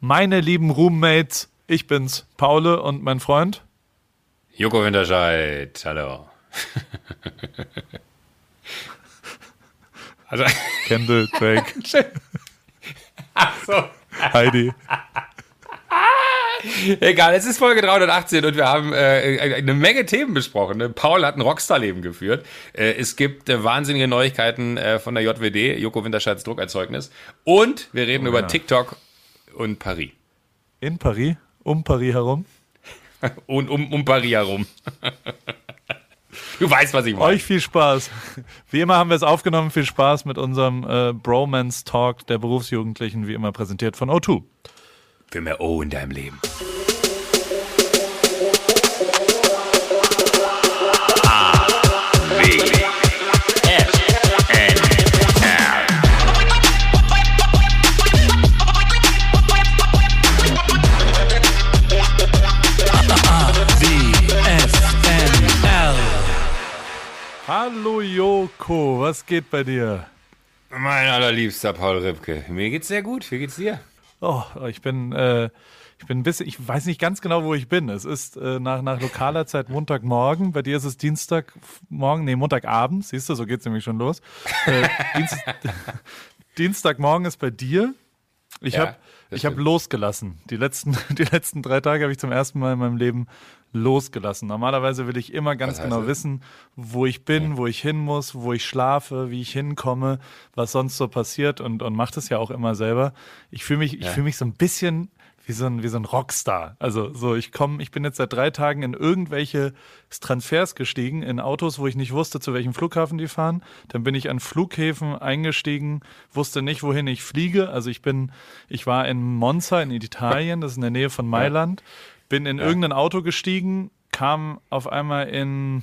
Meine lieben Roommates, ich bin's, Paule und mein Freund. Joko Winterscheid, hallo. also, Kendall, Drake. Ach so. Heidi. Egal, es ist Folge 318 und wir haben äh, eine Menge Themen besprochen. Ne? Paul hat ein Rockstar-Leben geführt. Äh, es gibt äh, wahnsinnige Neuigkeiten äh, von der JWD, Joko Winterscheids Druckerzeugnis. Und wir reden oh, über ja. TikTok und Paris. In Paris? Um Paris herum? und um, um Paris herum. Du weißt, was ich meine. Euch viel Spaß. Wie immer haben wir es aufgenommen. Viel Spaß mit unserem äh, Bromance Talk der Berufsjugendlichen, wie immer präsentiert von O2 für mehr O in deinem Leben. Hallo Joko, was geht bei dir? Mein allerliebster Paul Ripke. Mir geht's sehr gut. Wie geht's dir? Oh, ich bin, äh, ich bin ein bisschen, ich weiß nicht ganz genau, wo ich bin. Es ist äh, nach, nach lokaler Zeit Montagmorgen. Bei dir ist es Dienstagmorgen, nee, Montagabend. Siehst du, so geht's nämlich schon los. Äh, Dienst, Dienstagmorgen ist bei dir. Ich ja, habe ich hab losgelassen. Die letzten, die letzten drei Tage habe ich zum ersten Mal in meinem Leben losgelassen. Normalerweise will ich immer ganz genau das? wissen, wo ich bin, wo ich hin muss, wo ich schlafe, wie ich hinkomme, was sonst so passiert und, und mache das ja auch immer selber. Ich fühle mich, ja. ich fühle mich so ein bisschen wie so ein, wie so ein Rockstar. Also so, ich komme, ich bin jetzt seit drei Tagen in irgendwelche Transfers gestiegen, in Autos, wo ich nicht wusste, zu welchem Flughafen die fahren. Dann bin ich an Flughäfen eingestiegen, wusste nicht, wohin ich fliege. Also ich bin, ich war in Monza in Italien, das ist in der Nähe von Mailand. Bin in ja. irgendein Auto gestiegen, kam auf einmal in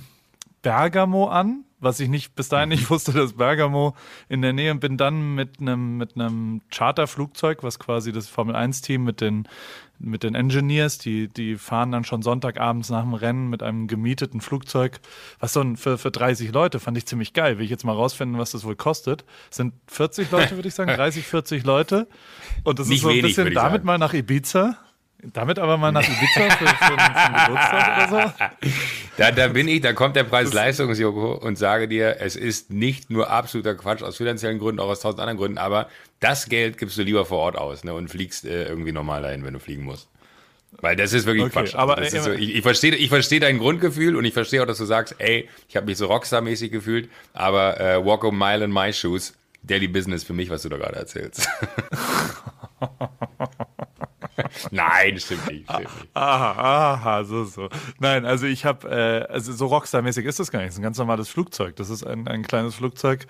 Bergamo an, was ich nicht bis dahin nicht wusste, dass Bergamo in der Nähe bin dann mit einem mit einem Charterflugzeug, was quasi das Formel 1 Team mit den mit den Engineers, die die fahren dann schon Sonntagabends nach dem Rennen mit einem gemieteten Flugzeug, was so ein für für 30 Leute fand ich ziemlich geil. Will ich jetzt mal rausfinden, was das wohl kostet. sind 40 Leute, würde ich sagen, 30 40 Leute und das nicht ist so ein wenig, bisschen damit sagen. mal nach Ibiza damit aber mal nach Ibiza für, für, für Geburtstag oder so? Da, da bin ich, da kommt der Preis-Leistungs-Joko und sage dir, es ist nicht nur absoluter Quatsch aus finanziellen Gründen, auch aus tausend anderen Gründen, aber das Geld gibst du lieber vor Ort aus ne, und fliegst äh, irgendwie normal dahin, wenn du fliegen musst. Weil das ist wirklich okay, Quatsch. Aber, also so, ich, ich verstehe ich versteh dein Grundgefühl und ich verstehe auch, dass du sagst, ey, ich habe mich so Rockstar-mäßig gefühlt, aber äh, walk a mile in my shoes, Daily Business für mich, was du da gerade erzählst. Nein, stimmt nicht. Stimmt nicht. Aha, aha, so, so. Nein, also ich habe, äh, also so Rockstar-mäßig ist das gar nicht. Das ist ein ganz normales Flugzeug. Das ist ein, ein kleines Flugzeug,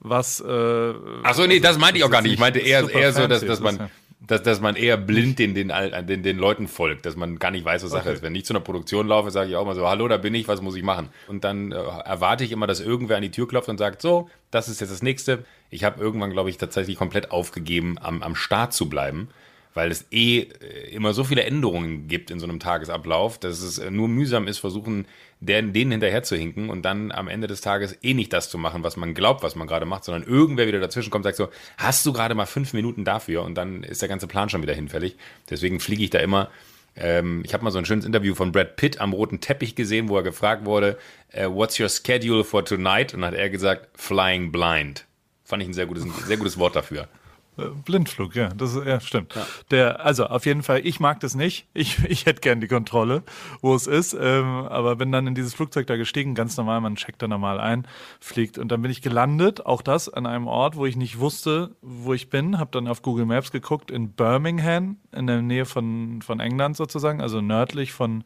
was. Äh, Ach so, nee, das meinte ich auch gar nicht. Ich meinte eher, eher so, dass, dass man. Dass, dass man eher blind den, den, den, den Leuten folgt, dass man gar nicht weiß, was Sache okay. ist. Wenn ich zu einer Produktion laufe, sage ich auch mal so, hallo, da bin ich, was muss ich machen? Und dann äh, erwarte ich immer, dass irgendwer an die Tür klopft und sagt, so, das ist jetzt das Nächste. Ich habe irgendwann, glaube ich, tatsächlich komplett aufgegeben, am, am Start zu bleiben weil es eh äh, immer so viele Änderungen gibt in so einem Tagesablauf, dass es äh, nur mühsam ist, versuchen, denen, hinterher zu hinken und dann am Ende des Tages eh nicht das zu machen, was man glaubt, was man gerade macht, sondern irgendwer wieder dazwischen kommt und sagt so, hast du gerade mal fünf Minuten dafür und dann ist der ganze Plan schon wieder hinfällig. Deswegen fliege ich da immer. Ähm, ich habe mal so ein schönes Interview von Brad Pitt am roten Teppich gesehen, wo er gefragt wurde, uh, what's your schedule for tonight? Und hat er gesagt, flying blind. Fand ich ein sehr gutes, ein sehr gutes Wort dafür. Blindflug, ja, das ja, stimmt. Ja. Der, also auf jeden Fall, ich mag das nicht. Ich, ich hätte gern die Kontrolle, wo es ist. Ähm, aber bin dann in dieses Flugzeug da gestiegen, ganz normal, man checkt da normal ein, fliegt und dann bin ich gelandet, auch das an einem Ort, wo ich nicht wusste, wo ich bin. Habe dann auf Google Maps geguckt in Birmingham, in der Nähe von von England sozusagen, also nördlich von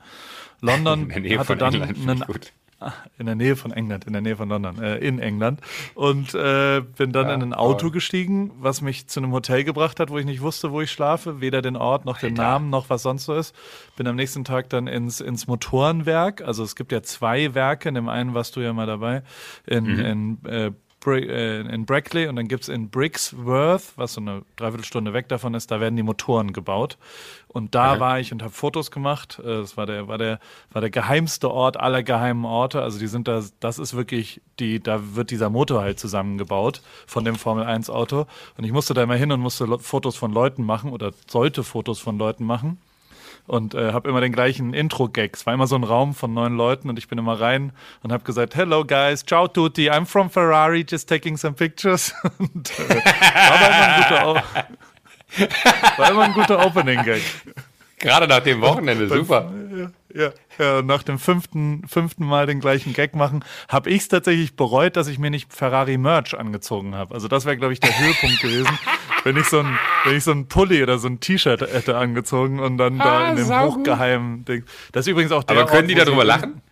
London. In der Nähe hatte von dann England, einen, gut in der Nähe von England, in der Nähe von London, äh, in England. Und äh, bin dann ja, in ein Auto toll. gestiegen, was mich zu einem Hotel gebracht hat, wo ich nicht wusste, wo ich schlafe, weder den Ort noch Alter. den Namen noch was sonst so ist. Bin am nächsten Tag dann ins, ins Motorenwerk. Also es gibt ja zwei Werke, in dem einen warst du ja mal dabei, in, mhm. in äh, in Brackley und dann gibt es in Brixworth, was so eine Dreiviertelstunde weg davon ist, da werden die Motoren gebaut. Und da mhm. war ich und habe Fotos gemacht. Äh, das war der, war der, war der geheimste Ort aller geheimen Orte. Also die sind da, das ist wirklich die, da wird dieser Motor halt zusammengebaut von dem Formel 1 Auto. Und ich musste da immer hin und musste Fotos von Leuten machen oder sollte Fotos von Leuten machen und äh, habe immer den gleichen Intro-Gag. Es war immer so ein Raum von neun Leuten und ich bin immer rein und habe gesagt, Hello guys, ciao tutti, I'm from Ferrari, just taking some pictures. und, äh, war, immer war immer ein guter Opening-Gag. Gerade nach dem Wochenende, super. Ja, ja, nach dem fünften, fünften Mal den gleichen Gag machen, habe ich es tatsächlich bereut, dass ich mir nicht Ferrari Merch angezogen habe. Also das wäre, glaube ich, der Höhepunkt gewesen, wenn ich so ein, wenn ich so ein Pulli oder so ein T-Shirt hätte angezogen und dann ah, da in dem saugen. hochgeheimen Ding. Das ist übrigens auch der Aber können Ort, die darüber lachen?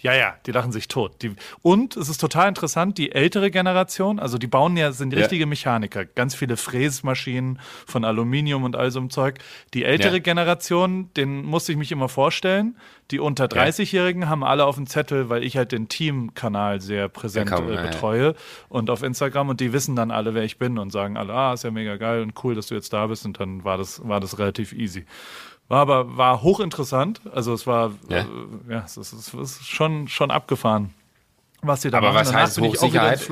Ja, ja, die lachen sich tot. Die, und es ist total interessant, die ältere Generation, also die bauen ja, sind richtige ja. Mechaniker, ganz viele Fräsmaschinen von Aluminium und all so einem Zeug. Die ältere ja. Generation, den musste ich mich immer vorstellen. Die unter 30-Jährigen ja. haben alle auf dem Zettel, weil ich halt den Team-Kanal sehr präsent kann, äh, betreue und auf Instagram und die wissen dann alle, wer ich bin und sagen alle, ah, ist ja mega geil und cool, dass du jetzt da bist und dann war das, war das relativ easy. War aber war hochinteressant. Also es war ja, äh, ja es, ist, es ist schon, schon abgefahren, was sie da aber machen. Aber was heißt Hochsicherheit?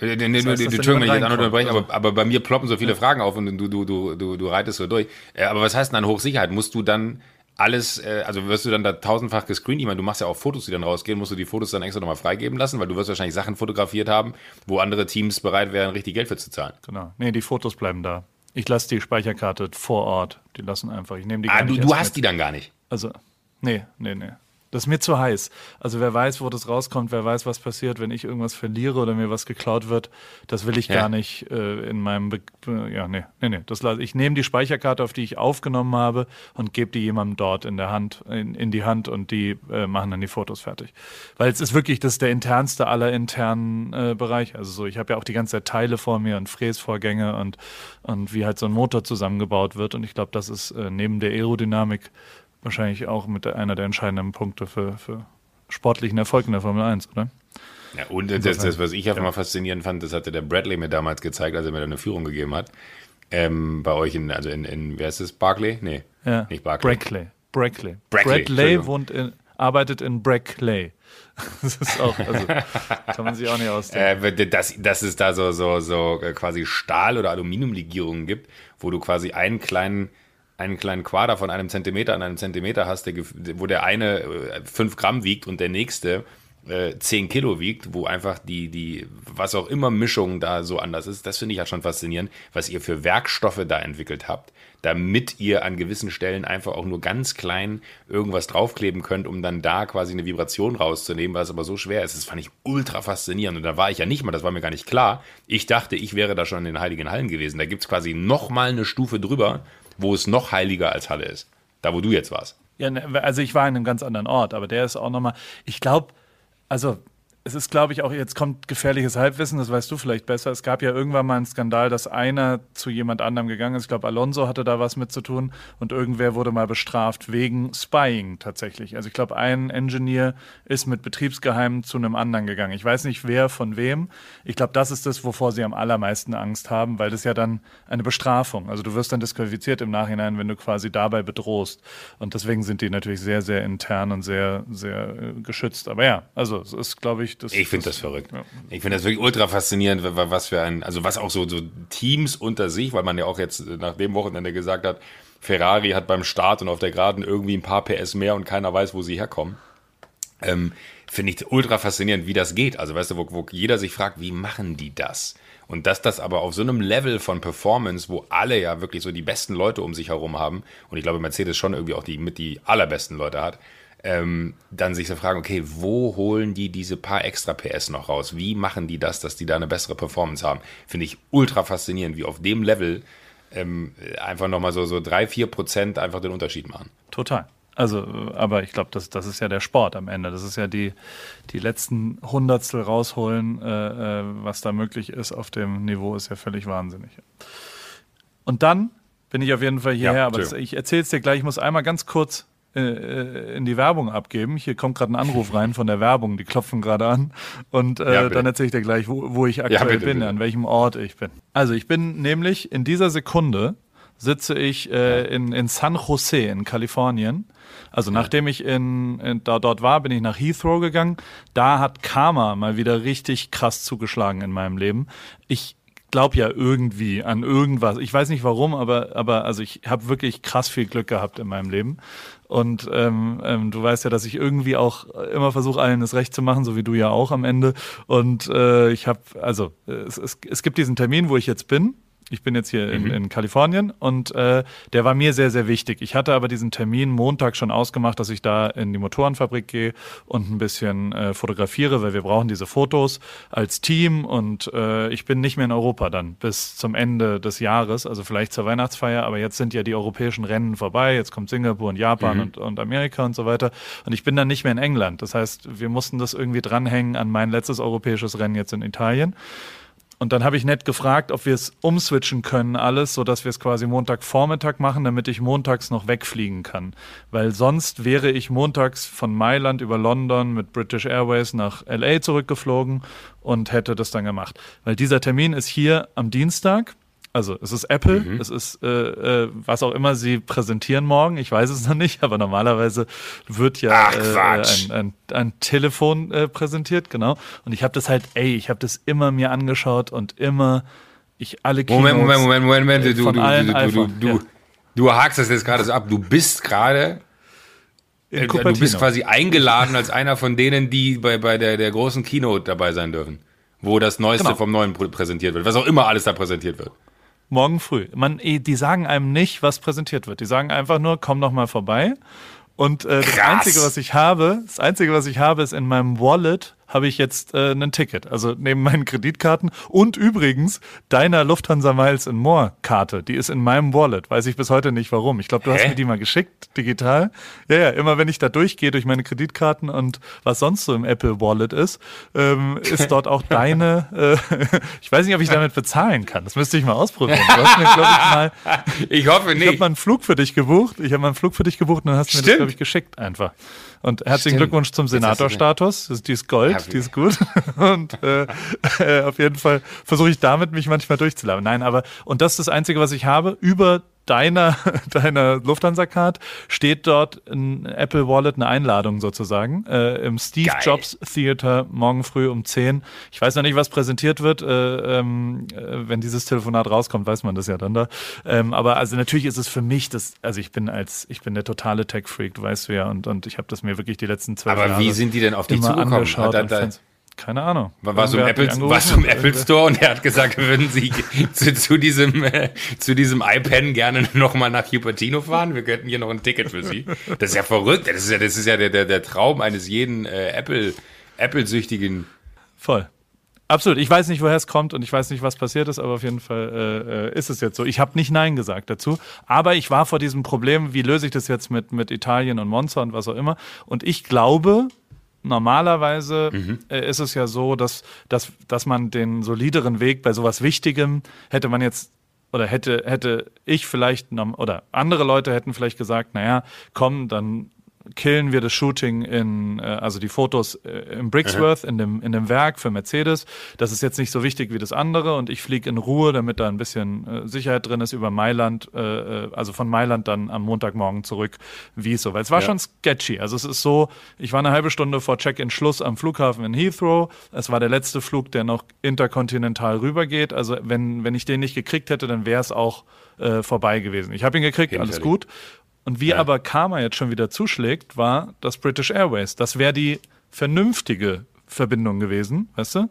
Nee, nee, das heißt, die, Entschuldigung, wenn ich jetzt unterbreche, also. aber, aber bei mir ploppen so viele ja. Fragen auf und du, du, du, du, du reitest so durch. Äh, aber was heißt denn dann Hochsicherheit? Musst du dann alles, äh, also wirst du dann da tausendfach gescreent? Ich meine, du machst ja auch Fotos, die dann rausgehen, musst du die Fotos dann extra nochmal freigeben lassen, weil du wirst wahrscheinlich Sachen fotografiert haben, wo andere Teams bereit wären, richtig Geld für zu zahlen. Genau. Nee, die Fotos bleiben da. Ich lasse die Speicherkarte vor Ort. Die lassen einfach. Ich nehme die. Ah, du, du hast die dann gar nicht. Also, nee, nee, nee. Das ist mir zu heiß. Also wer weiß, wo das rauskommt, wer weiß, was passiert, wenn ich irgendwas verliere oder mir was geklaut wird, das will ich ja. gar nicht äh, in meinem Be ja, nee, nee, nee. Das, ich nehme die Speicherkarte, auf die ich aufgenommen habe und gebe die jemandem dort in der Hand, in, in die Hand und die äh, machen dann die Fotos fertig. Weil es ist wirklich, das ist der internste aller internen äh, Bereiche. Also so, ich habe ja auch die ganze Zeit Teile vor mir und Fräsvorgänge und, und wie halt so ein Motor zusammengebaut wird. Und ich glaube, das ist äh, neben der Aerodynamik wahrscheinlich auch mit einer der entscheidenden Punkte für, für sportlichen Erfolg in der Formel 1, oder? Ja, und das, das, was ich einfach ja. mal faszinierend fand, das hatte der Bradley mir damals gezeigt, als er mir da eine Führung gegeben hat. Ähm, bei euch in, also in, in, wer ist es, Barclay? Nee, ja. nicht Barclay. Brackley. Brackley. Brackley. Bradley wohnt in, arbeitet in Brackley. Das ist auch, also, kann man sich auch nicht ausdenken. Äh, dass, dass es da so, so, so quasi Stahl- oder Aluminiumlegierungen gibt, wo du quasi einen kleinen einen kleinen Quader von einem Zentimeter an einem Zentimeter hast, der, wo der eine äh, fünf Gramm wiegt und der nächste äh, 10 Kilo wiegt, wo einfach die, die, was auch immer Mischung da so anders ist, das finde ich ja schon faszinierend, was ihr für Werkstoffe da entwickelt habt, damit ihr an gewissen Stellen einfach auch nur ganz klein irgendwas draufkleben könnt, um dann da quasi eine Vibration rauszunehmen, was aber so schwer ist. Das fand ich ultra faszinierend. Und da war ich ja nicht mal, das war mir gar nicht klar. Ich dachte, ich wäre da schon in den Heiligen Hallen gewesen. Da gibt es quasi nochmal eine Stufe drüber wo es noch heiliger als Halle ist. Da, wo du jetzt warst. Ja, ne, also ich war in einem ganz anderen Ort, aber der ist auch nochmal, ich glaube, also es ist, glaube ich, auch, jetzt kommt gefährliches Halbwissen, das weißt du vielleicht besser. Es gab ja irgendwann mal einen Skandal, dass einer zu jemand anderem gegangen ist. Ich glaube, Alonso hatte da was mit zu tun und irgendwer wurde mal bestraft wegen Spying tatsächlich. Also ich glaube, ein Engineer ist mit Betriebsgeheimen zu einem anderen gegangen. Ich weiß nicht, wer von wem. Ich glaube, das ist das, wovor sie am allermeisten Angst haben, weil das ja dann eine Bestrafung. Also du wirst dann disqualifiziert im Nachhinein, wenn du quasi dabei bedrohst. Und deswegen sind die natürlich sehr, sehr intern und sehr, sehr äh, geschützt. Aber ja, also es ist, glaube ich, das, ich finde das, das, verrückt. Ja. Ich finde das wirklich ultra faszinierend, was für ein, also was auch so, so Teams unter sich, weil man ja auch jetzt nach dem Wochenende gesagt hat, Ferrari hat beim Start und auf der Geraden irgendwie ein paar PS mehr und keiner weiß, wo sie herkommen. Ähm, finde ich ultra faszinierend, wie das geht. Also weißt du, wo, wo jeder sich fragt, wie machen die das? Und dass das aber auf so einem Level von Performance, wo alle ja wirklich so die besten Leute um sich herum haben, und ich glaube, Mercedes schon irgendwie auch die mit die allerbesten Leute hat, ähm, dann sich zu fragen, okay, wo holen die diese paar extra PS noch raus? Wie machen die das, dass die da eine bessere Performance haben? Finde ich ultra faszinierend, wie auf dem Level ähm, einfach nochmal so, so drei, vier Prozent einfach den Unterschied machen. Total. Also, aber ich glaube, das, das ist ja der Sport am Ende. Das ist ja die, die letzten Hundertstel rausholen, äh, äh, was da möglich ist auf dem Niveau, ist ja völlig wahnsinnig. Und dann bin ich auf jeden Fall hierher, ja, aber das, ich erzähle es dir gleich, ich muss einmal ganz kurz äh, äh, in die Werbung abgeben. Hier kommt gerade ein Anruf rein von der Werbung, die klopfen gerade an. Und äh, ja, dann erzähle ich dir gleich, wo, wo ich aktuell ja, bitte, bin, bitte. an welchem Ort ich bin. Also ich bin nämlich in dieser Sekunde sitze ich äh, in, in San Jose in Kalifornien. Also nachdem ich in, in da, dort war, bin ich nach Heathrow gegangen. Da hat Karma mal wieder richtig krass zugeschlagen in meinem Leben. Ich glaube ja irgendwie an irgendwas. Ich weiß nicht warum, aber, aber also ich habe wirklich krass viel Glück gehabt in meinem Leben. Und ähm, ähm, du weißt ja, dass ich irgendwie auch immer versuche, allen das Recht zu machen, so wie du ja auch am Ende. Und äh, ich habe, also es, es, es gibt diesen Termin, wo ich jetzt bin ich bin jetzt hier mhm. in, in, Kalifornien und äh, der war mir sehr, sehr wichtig. Ich hatte aber diesen Termin Montag schon ausgemacht, dass ich da in die Motorenfabrik gehe und ein bisschen äh, fotografiere, weil wir brauchen diese Fotos als Team und äh, ich bin nicht mehr in Europa dann bis zum Ende des Jahres, also vielleicht zur Weihnachtsfeier, aber jetzt sind ja die europäischen Rennen vorbei, jetzt kommt Singapur und Japan mhm. und, und Amerika und so weiter und ich bin dann nicht mehr in England. Das heißt, wir mussten das irgendwie dranhängen an mein letztes europäisches Rennen jetzt in Italien. Und dann habe ich nett gefragt, ob wir es umswitchen können, alles, sodass wir es quasi Montagvormittag machen, damit ich montags noch wegfliegen kann. Weil sonst wäre ich montags von Mailand über London mit British Airways nach LA zurückgeflogen und hätte das dann gemacht. Weil dieser Termin ist hier am Dienstag also es ist Apple, mhm. es ist äh, äh, was auch immer sie präsentieren morgen, ich weiß es noch nicht, aber normalerweise wird ja Ach, äh, ein, ein, ein, Telefon äh, präsentiert, genau. Und ich habe das halt, ey, ich habe das immer mir angeschaut und immer, ich alle Keynotes, Moment, Moment, Moment, Moment, du, du, du, du, du, ja. du hakst das jetzt gerade so ab, du bist gerade äh, du bist quasi eingeladen als einer von denen, die bei, bei der, der großen Keynote dabei sein dürfen, wo das Neueste genau. vom Neuen präsentiert wird, was auch immer alles da präsentiert wird. Morgen früh. Man, eh, die sagen einem nicht, was präsentiert wird. Die sagen einfach nur, komm doch mal vorbei. Und äh, das Einzige, was ich habe, das Einzige, was ich habe, ist in meinem Wallet habe ich jetzt äh, ein Ticket. Also neben meinen Kreditkarten und übrigens deiner Lufthansa Miles in More Karte. Die ist in meinem Wallet. Weiß ich bis heute nicht warum. Ich glaube, du Hä? hast mir die mal geschickt, digital. Ja, ja, immer wenn ich da durchgehe durch meine Kreditkarten und was sonst so im Apple Wallet ist, ähm, ist dort auch deine, äh, ich weiß nicht, ob ich damit bezahlen kann. Das müsste ich mal ausprobieren. Du hast mir, glaube ich, mal. Ich hoffe nicht. Ich habe mal einen Flug für dich gebucht. Ich habe mal einen Flug für dich gebucht und dann hast du mir das, glaube ich, geschickt einfach. Und herzlichen Stimmt. Glückwunsch zum Senatorstatus. Die ist Gold, die ist gut. Und äh, äh, auf jeden Fall versuche ich damit, mich manchmal durchzulaufen. Nein, aber, und das ist das Einzige, was ich habe. Über deiner, deiner Lufthansa-Card steht dort ein Apple Wallet, eine Einladung sozusagen, äh, im Steve Geil. Jobs Theater morgen früh um 10. Ich weiß noch nicht, was präsentiert wird. Äh, ähm, äh, wenn dieses Telefonat rauskommt, weiß man das ja dann da. Ähm, aber also natürlich ist es für mich das, also ich bin als, ich bin der totale Tech-Freak, du weißt du ja, und, und ich habe das mir wirklich die letzten zwölf Jahre Aber wie sind die denn auf dich zugekommen? Hat, hat, keine Ahnung. War so im Apple, warst du im Apple Store und er hat gesagt, würden Sie zu, zu diesem, äh, zu diesem iPad gerne nochmal nach Cupertino fahren? Wir könnten hier noch ein Ticket für Sie. Das ist ja verrückt. Das ist ja, das ist ja der, der, der Traum eines jeden äh, Apple, Apple-süchtigen. Voll. Absolut. Ich weiß nicht, woher es kommt und ich weiß nicht, was passiert ist, aber auf jeden Fall äh, äh ist es jetzt so. Ich habe nicht Nein gesagt dazu, aber ich war vor diesem Problem, wie löse ich das jetzt mit, mit Italien und Monza und was auch immer. Und ich glaube, normalerweise mhm. äh, ist es ja so, dass, dass, dass man den solideren Weg bei sowas Wichtigem hätte man jetzt oder hätte, hätte ich vielleicht oder andere Leute hätten vielleicht gesagt, naja, komm, dann killen wir das Shooting in, äh, also die Fotos äh, im Brixworth, in dem, in dem Werk für Mercedes. Das ist jetzt nicht so wichtig wie das andere und ich fliege in Ruhe, damit da ein bisschen äh, Sicherheit drin ist über Mailand, also von Mailand dann am Montagmorgen zurück, wie es so. Weil es war ja. schon sketchy. Also es ist so, ich war eine halbe Stunde vor Check-in-Schluss am Flughafen in Heathrow. Es war der letzte Flug, der noch interkontinental rübergeht. Also wenn, wenn ich den nicht gekriegt hätte, dann wäre es auch äh, vorbei gewesen. Ich habe ihn gekriegt, alles gut. Und wie ja. aber Karma jetzt schon wieder zuschlägt, war das British Airways. Das wäre die vernünftige Verbindung gewesen, weißt du?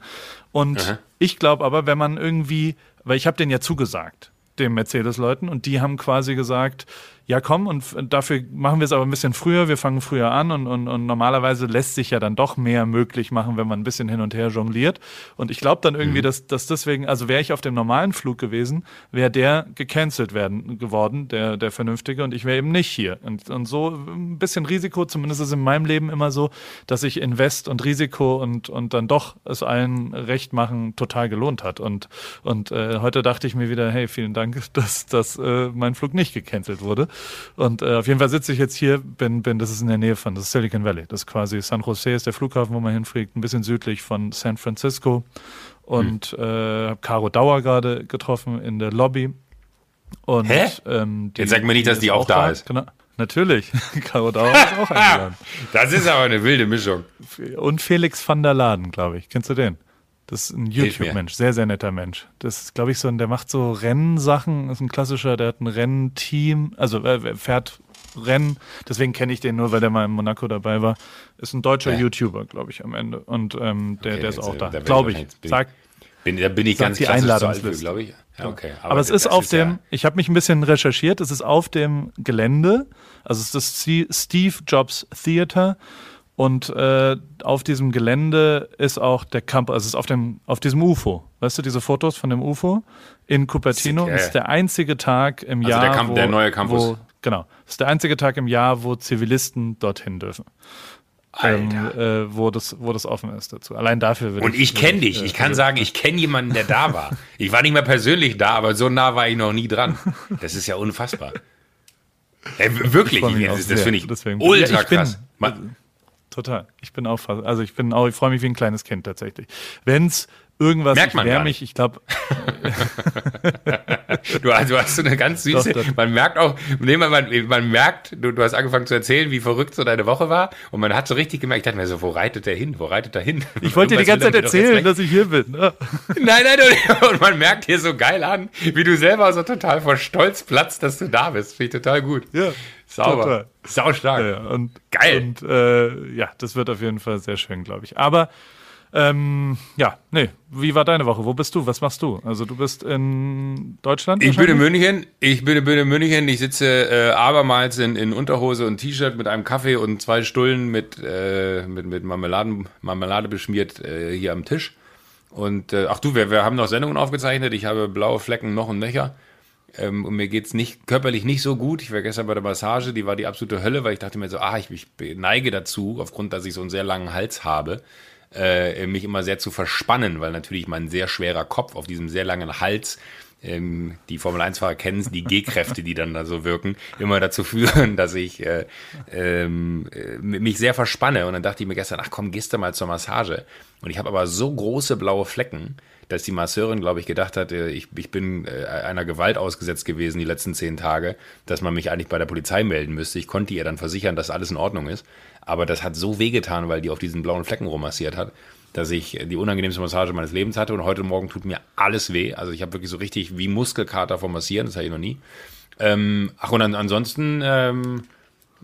Und Aha. ich glaube aber, wenn man irgendwie, weil ich habe den ja zugesagt, dem Mercedes-Leuten, und die haben quasi gesagt, ja komm, und dafür machen wir es aber ein bisschen früher, wir fangen früher an und, und, und normalerweise lässt sich ja dann doch mehr möglich machen, wenn man ein bisschen hin und her jongliert. Und ich glaube dann irgendwie, mhm. dass, dass deswegen, also wäre ich auf dem normalen Flug gewesen, wäre der gecancelt werden geworden, der, der Vernünftige, und ich wäre eben nicht hier. Und, und so ein bisschen Risiko, zumindest ist es in meinem Leben immer so, dass sich Invest und Risiko und, und dann doch es allen recht machen total gelohnt hat. Und, und äh, heute dachte ich mir wieder, hey, vielen Dank, dass, dass äh, mein Flug nicht gecancelt wurde. Und äh, auf jeden Fall sitze ich jetzt hier, bin, bin, das ist in der Nähe von, das ist Silicon Valley. Das ist quasi San Jose ist der Flughafen, wo man hinfliegt, ein bisschen südlich von San Francisco. Und hm. äh, habe Caro Dauer gerade getroffen in der Lobby. Und, Hä? Ähm, die, Jetzt sag mir nicht, dass die, die auch da ist. Genau. Natürlich, Caro Dauer ist auch eingeladen. Das ist aber eine wilde Mischung. Und Felix van der Laden, glaube ich. Kennst du den? Das ist ein YouTube-Mensch, sehr, sehr netter Mensch. Das ist, glaube ich, so ein, der macht so Rennsachen, ist ein klassischer, der hat ein Rennteam, also äh, fährt Rennen, deswegen kenne ich den nur, weil der mal in Monaco dabei war. Ist ein deutscher ja. YouTuber, glaube ich, am Ende. Und ähm, der, okay, der ist auch da, glaube ich. Sag, bin, da bin ich ganz die Einladungsliste, glaube ich. Ja, okay. Aber, aber es ist auf ist dem, ja ich habe mich ein bisschen recherchiert, es ist auf dem Gelände, also es ist das Steve Jobs Theater und äh, auf diesem Gelände ist auch der Campus, also es ist auf, dem, auf diesem UFO. Weißt du, diese Fotos von dem UFO in Cupertino? Das ist der einzige Tag im also Jahr. Der, Camp wo, der neue Campus. Wo, genau. Ist der einzige Tag im Jahr, wo Zivilisten dorthin dürfen. Ähm, äh, wo, das, wo das offen ist dazu. Allein dafür würde Und ich, kenne dich. Äh, ich kann sagen, ich kenne jemanden, der da war. Ich war nicht mehr persönlich da, aber so nah war ich noch nie dran. Das ist ja unfassbar. Äh, wirklich, das, das finde ich Deswegen. ultra ja, ich krass. Bin, total. Ich bin auch, also ich bin auch, ich freue mich wie ein kleines Kind tatsächlich. Wenn es irgendwas, Merkt man ich wehre mich, ich glaube. du, also hast du eine ganz süße, doch, man merkt auch, man, man, man merkt, du, du hast angefangen zu erzählen, wie verrückt so deine Woche war und man hat so richtig gemerkt, ich dachte mir so, wo reitet der hin, wo reitet er hin? Ich wollte dir die ganze Zeit erzählen, dass ich hier bin. Ne? Nein, nein, und man merkt dir so geil an, wie du selber so total vor Stolz platzt, dass du da bist. Finde ich total gut. Ja. Sauber. Total. Sau stark. Ja, und, Geil. Und äh, ja, das wird auf jeden Fall sehr schön, glaube ich. Aber ähm, ja, nee, wie war deine Woche? Wo bist du? Was machst du? Also du bist in Deutschland? Ich bin in München. Ich bin, bin in München. Ich sitze äh, abermals in, in Unterhose und T-Shirt mit einem Kaffee und zwei Stullen mit, äh, mit, mit Marmeladen, Marmelade beschmiert äh, hier am Tisch. Und äh, ach du, wir, wir haben noch Sendungen aufgezeichnet. Ich habe blaue Flecken noch und nöcher. Ähm, und mir geht's nicht körperlich nicht so gut. Ich war gestern bei der Massage, die war die absolute Hölle, weil ich dachte mir so, ah, ich, ich neige dazu, aufgrund, dass ich so einen sehr langen Hals habe, äh, mich immer sehr zu verspannen, weil natürlich mein sehr schwerer Kopf auf diesem sehr langen Hals ähm, die Formel 1-Fahrer kennen die G-Kräfte, die dann da so wirken, immer dazu führen, dass ich äh, ähm, äh, mich sehr verspanne. Und dann dachte ich mir gestern, ach komm, gehst du mal zur Massage. Und ich habe aber so große blaue Flecken, dass die Masseurin, glaube ich, gedacht hat, äh, ich, ich bin äh, einer Gewalt ausgesetzt gewesen die letzten zehn Tage, dass man mich eigentlich bei der Polizei melden müsste. Ich konnte ihr dann versichern, dass alles in Ordnung ist. Aber das hat so wehgetan, weil die auf diesen blauen Flecken rummassiert hat, dass ich die unangenehmste Massage meines Lebens hatte und heute Morgen tut mir alles weh. Also ich habe wirklich so richtig wie Muskelkater vom Massieren, das hatte ich noch nie. Ähm, ach und an, ansonsten, ähm,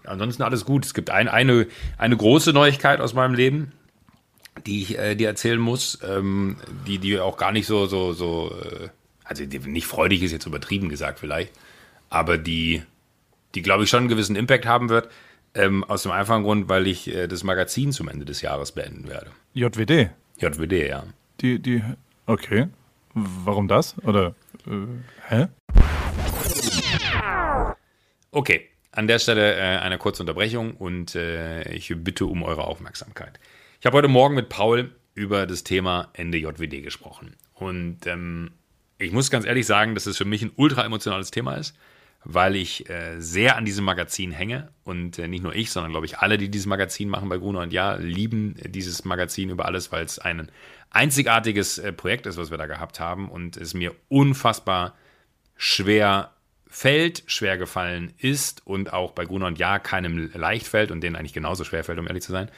ansonsten alles gut. Es gibt ein, eine, eine große Neuigkeit aus meinem Leben die ich äh, dir erzählen muss, ähm, die, die auch gar nicht so, so, so, äh, also nicht freudig ist jetzt übertrieben gesagt vielleicht, aber die, die glaube ich schon einen gewissen Impact haben wird. Ähm, aus dem einfachen Grund, weil ich äh, das Magazin zum Ende des Jahres beenden werde. JWD? JWD, ja. Die, die, okay. Warum das? Oder, äh, hä? Okay, an der Stelle äh, eine kurze Unterbrechung und äh, ich bitte um eure Aufmerksamkeit. Ich habe heute Morgen mit Paul über das Thema Ende JWD gesprochen. Und ähm, ich muss ganz ehrlich sagen, dass es für mich ein ultra emotionales Thema ist, weil ich äh, sehr an diesem Magazin hänge. Und äh, nicht nur ich, sondern glaube ich alle, die dieses Magazin machen bei Gruner und Ja, lieben dieses Magazin über alles, weil es ein einzigartiges äh, Projekt ist, was wir da gehabt haben und es mir unfassbar schwer fällt, schwer gefallen ist und auch bei Gruner und Ja keinem leicht fällt und denen eigentlich genauso schwer fällt, um ehrlich zu sein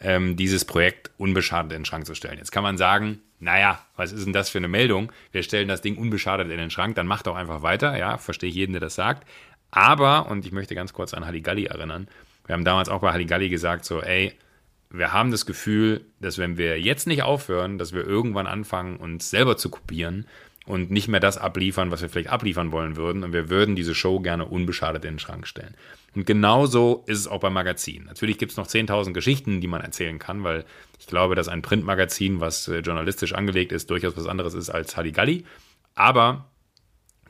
ähm, dieses Projekt unbeschadet in den Schrank zu stellen. Jetzt kann man sagen, naja, was ist denn das für eine Meldung? Wir stellen das Ding unbeschadet in den Schrank, dann macht doch einfach weiter. Ja, verstehe ich jeden, der das sagt. Aber, und ich möchte ganz kurz an Halligalli erinnern, wir haben damals auch bei Halligalli gesagt, so, ey, wir haben das Gefühl, dass wenn wir jetzt nicht aufhören, dass wir irgendwann anfangen, uns selber zu kopieren und nicht mehr das abliefern, was wir vielleicht abliefern wollen würden. Und wir würden diese Show gerne unbeschadet in den Schrank stellen. Und genauso ist es auch beim Magazin. Natürlich gibt es noch 10.000 Geschichten, die man erzählen kann, weil ich glaube, dass ein Printmagazin, was äh, journalistisch angelegt ist, durchaus was anderes ist als Halligalli. Aber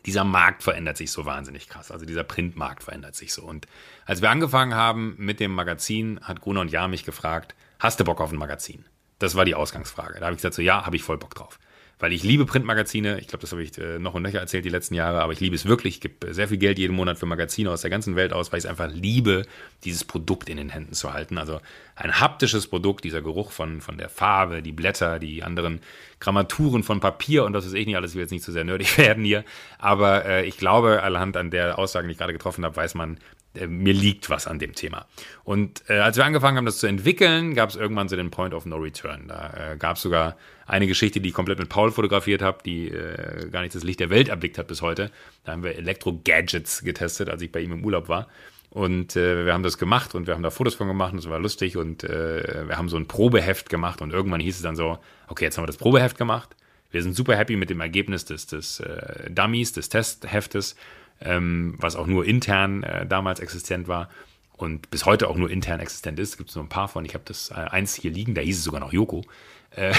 dieser Markt verändert sich so wahnsinnig krass. Also dieser Printmarkt verändert sich so. Und als wir angefangen haben mit dem Magazin, hat Gruner und Jahr mich gefragt, hast du Bock auf ein Magazin? Das war die Ausgangsfrage. Da habe ich gesagt, so ja, habe ich voll Bock drauf. Weil ich liebe Printmagazine. Ich glaube, das habe ich äh, noch und nöcher erzählt die letzten Jahre, aber ich liebe es wirklich. Ich gebe sehr viel Geld jeden Monat für Magazine aus der ganzen Welt aus, weil ich es einfach liebe, dieses Produkt in den Händen zu halten. Also ein haptisches Produkt, dieser Geruch von, von der Farbe, die Blätter, die anderen Grammaturen von Papier und das ist eh nicht alles, ich will jetzt nicht zu sehr nerdig werden hier. Aber äh, ich glaube, allerhand an der Aussage, die ich gerade getroffen habe, weiß man, äh, mir liegt was an dem Thema. Und äh, als wir angefangen haben, das zu entwickeln, gab es irgendwann so den Point of No Return. Da äh, gab es sogar eine Geschichte, die ich komplett mit Paul fotografiert habe, die äh, gar nicht das Licht der Welt erblickt hat bis heute. Da haben wir Elektro-Gadgets getestet, als ich bei ihm im Urlaub war. Und äh, wir haben das gemacht und wir haben da Fotos von gemacht und es war lustig und äh, wir haben so ein Probeheft gemacht und irgendwann hieß es dann so, okay, jetzt haben wir das Probeheft gemacht. Wir sind super happy mit dem Ergebnis des, des äh, Dummies, des Testheftes ähm, was auch nur intern äh, damals existent war und bis heute auch nur intern existent ist. Gibt es nur ein paar von. Ich habe das äh, eins hier liegen, da hieß es sogar noch Yoko. Äh,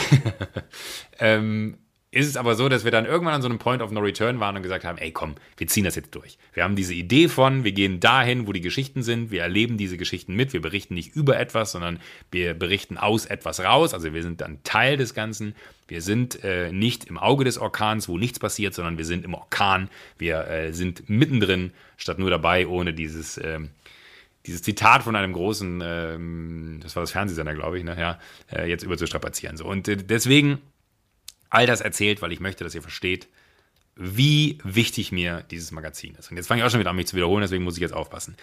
ähm, ist es aber so, dass wir dann irgendwann an so einem Point of No Return waren und gesagt haben, ey komm, wir ziehen das jetzt durch. Wir haben diese Idee von, wir gehen dahin, wo die Geschichten sind, wir erleben diese Geschichten mit, wir berichten nicht über etwas, sondern wir berichten aus etwas raus, also wir sind dann Teil des Ganzen. Wir sind äh, nicht im Auge des Orkans, wo nichts passiert, sondern wir sind im Orkan, wir äh, sind mittendrin, statt nur dabei, ohne dieses... Ähm, dieses Zitat von einem großen, ähm, das war das Fernsehsender, glaube ich, ne? ja, äh, jetzt überzustrapazieren. So. Und äh, deswegen all das erzählt, weil ich möchte, dass ihr versteht, wie wichtig mir dieses Magazin ist. Und jetzt fange ich auch schon wieder an, mich zu wiederholen, deswegen muss ich jetzt aufpassen.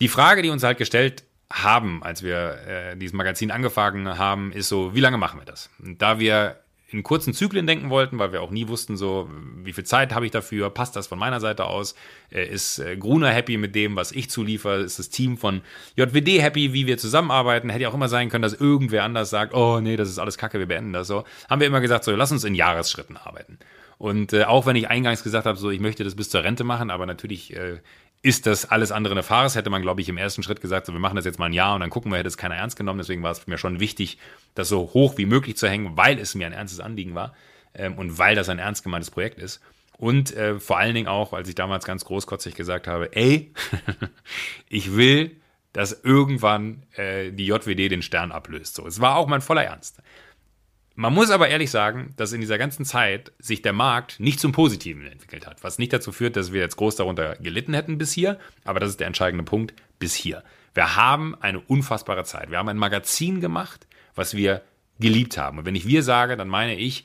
Die Frage, die uns halt gestellt haben, als wir äh, dieses Magazin angefangen haben, ist so, wie lange machen wir das? Und da wir in kurzen Zyklen denken wollten, weil wir auch nie wussten, so, wie viel Zeit habe ich dafür, passt das von meiner Seite aus, äh, ist äh, Gruner happy mit dem, was ich zuliefere, ist das Team von JWD happy, wie wir zusammenarbeiten, hätte ja auch immer sein können, dass irgendwer anders sagt, oh nee, das ist alles kacke, wir beenden das so, haben wir immer gesagt, so, lass uns in Jahresschritten arbeiten. Und äh, auch wenn ich eingangs gesagt habe, so, ich möchte das bis zur Rente machen, aber natürlich äh, ist das alles andere eine Farce, hätte man, glaube ich, im ersten Schritt gesagt, so, wir machen das jetzt mal ein Jahr und dann gucken wir, hätte es keiner ernst genommen. Deswegen war es mir schon wichtig, das so hoch wie möglich zu hängen, weil es mir ein ernstes Anliegen war ähm, und weil das ein ernst gemeintes Projekt ist. Und äh, vor allen Dingen auch, als ich damals ganz großkotzig gesagt habe, ey, ich will, dass irgendwann äh, die JWD den Stern ablöst. So, es war auch mein voller Ernst. Man muss aber ehrlich sagen, dass in dieser ganzen Zeit sich der Markt nicht zum Positiven entwickelt hat, was nicht dazu führt, dass wir jetzt groß darunter gelitten hätten bis hier, aber das ist der entscheidende Punkt, bis hier. Wir haben eine unfassbare Zeit. Wir haben ein Magazin gemacht, was wir geliebt haben. Und wenn ich wir sage, dann meine ich